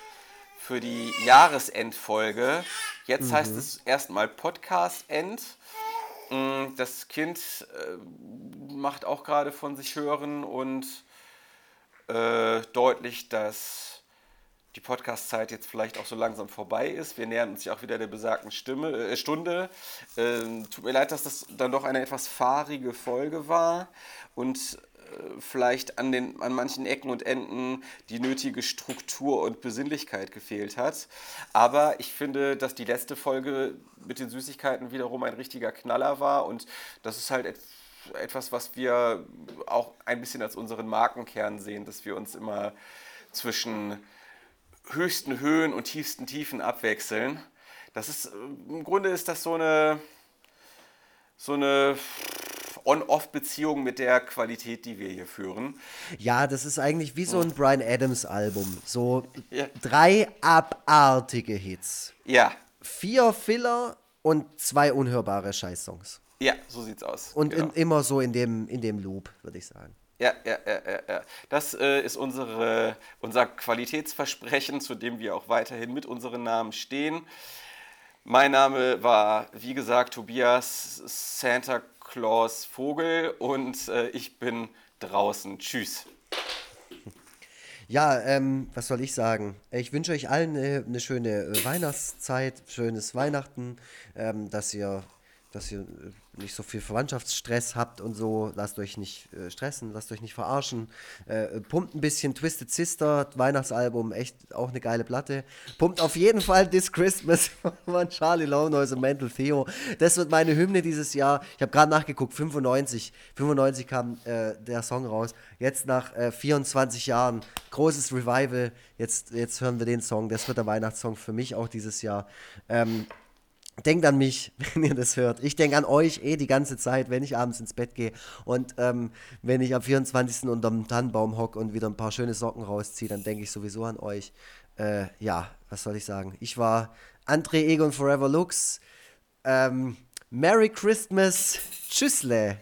für die Jahresendfolge. Jetzt mhm. heißt es erstmal Podcast-End. Mm, das Kind äh, macht auch gerade von sich hören und äh, deutlich, dass die Podcast-Zeit jetzt vielleicht auch so langsam vorbei ist. Wir nähern uns ja auch wieder der besagten Stimme, äh, Stunde. Ähm, tut mir leid, dass das dann doch eine etwas fahrige Folge war und vielleicht an, den, an manchen Ecken und Enden die nötige Struktur und Besinnlichkeit gefehlt hat. Aber ich finde, dass die letzte Folge mit den Süßigkeiten wiederum ein richtiger Knaller war und das ist halt etwas, was wir auch ein bisschen als unseren Markenkern sehen, dass wir uns immer zwischen höchsten Höhen und tiefsten Tiefen abwechseln. Das ist im Grunde ist das so eine so eine On-Off-Beziehung mit der Qualität, die wir hier führen. Ja, das ist eigentlich wie so ein Brian Adams-Album. So ja. drei abartige Hits. Ja. Vier Filler und zwei unhörbare Scheißsongs. Ja, so sieht's aus. Und genau. in, immer so in dem, in dem Loop, würde ich sagen. Ja, ja, ja, ja, ja. Das äh, ist unsere, unser Qualitätsversprechen, zu dem wir auch weiterhin mit unseren Namen stehen. Mein Name war, wie gesagt, Tobias Santa Claus Vogel und äh, ich bin draußen. Tschüss. Ja, ähm, was soll ich sagen? Ich wünsche euch allen eine, eine schöne äh, Weihnachtszeit, schönes Weihnachten, ähm, dass ihr dass ihr äh, nicht so viel Verwandtschaftsstress habt und so. Lasst euch nicht äh, stressen, lasst euch nicht verarschen. Äh, pumpt ein bisschen Twisted Sister, Weihnachtsalbum, echt auch eine geile Platte. Pumpt auf jeden Fall This Christmas von Charlie Lowneuss und Mental Theo. Das wird meine Hymne dieses Jahr. Ich habe gerade nachgeguckt, 95. 95 kam äh, der Song raus. Jetzt nach 24 äh, Jahren, großes Revival. Jetzt, jetzt hören wir den Song. Das wird der Weihnachtssong für mich auch dieses Jahr. Ähm, Denkt an mich, wenn ihr das hört. Ich denke an euch eh die ganze Zeit, wenn ich abends ins Bett gehe. Und ähm, wenn ich am 24. unterm Tannenbaum hocke und wieder ein paar schöne Socken rausziehe, dann denke ich sowieso an euch. Äh, ja, was soll ich sagen? Ich war André Egon Forever Lux. Ähm, Merry Christmas. Tschüssle.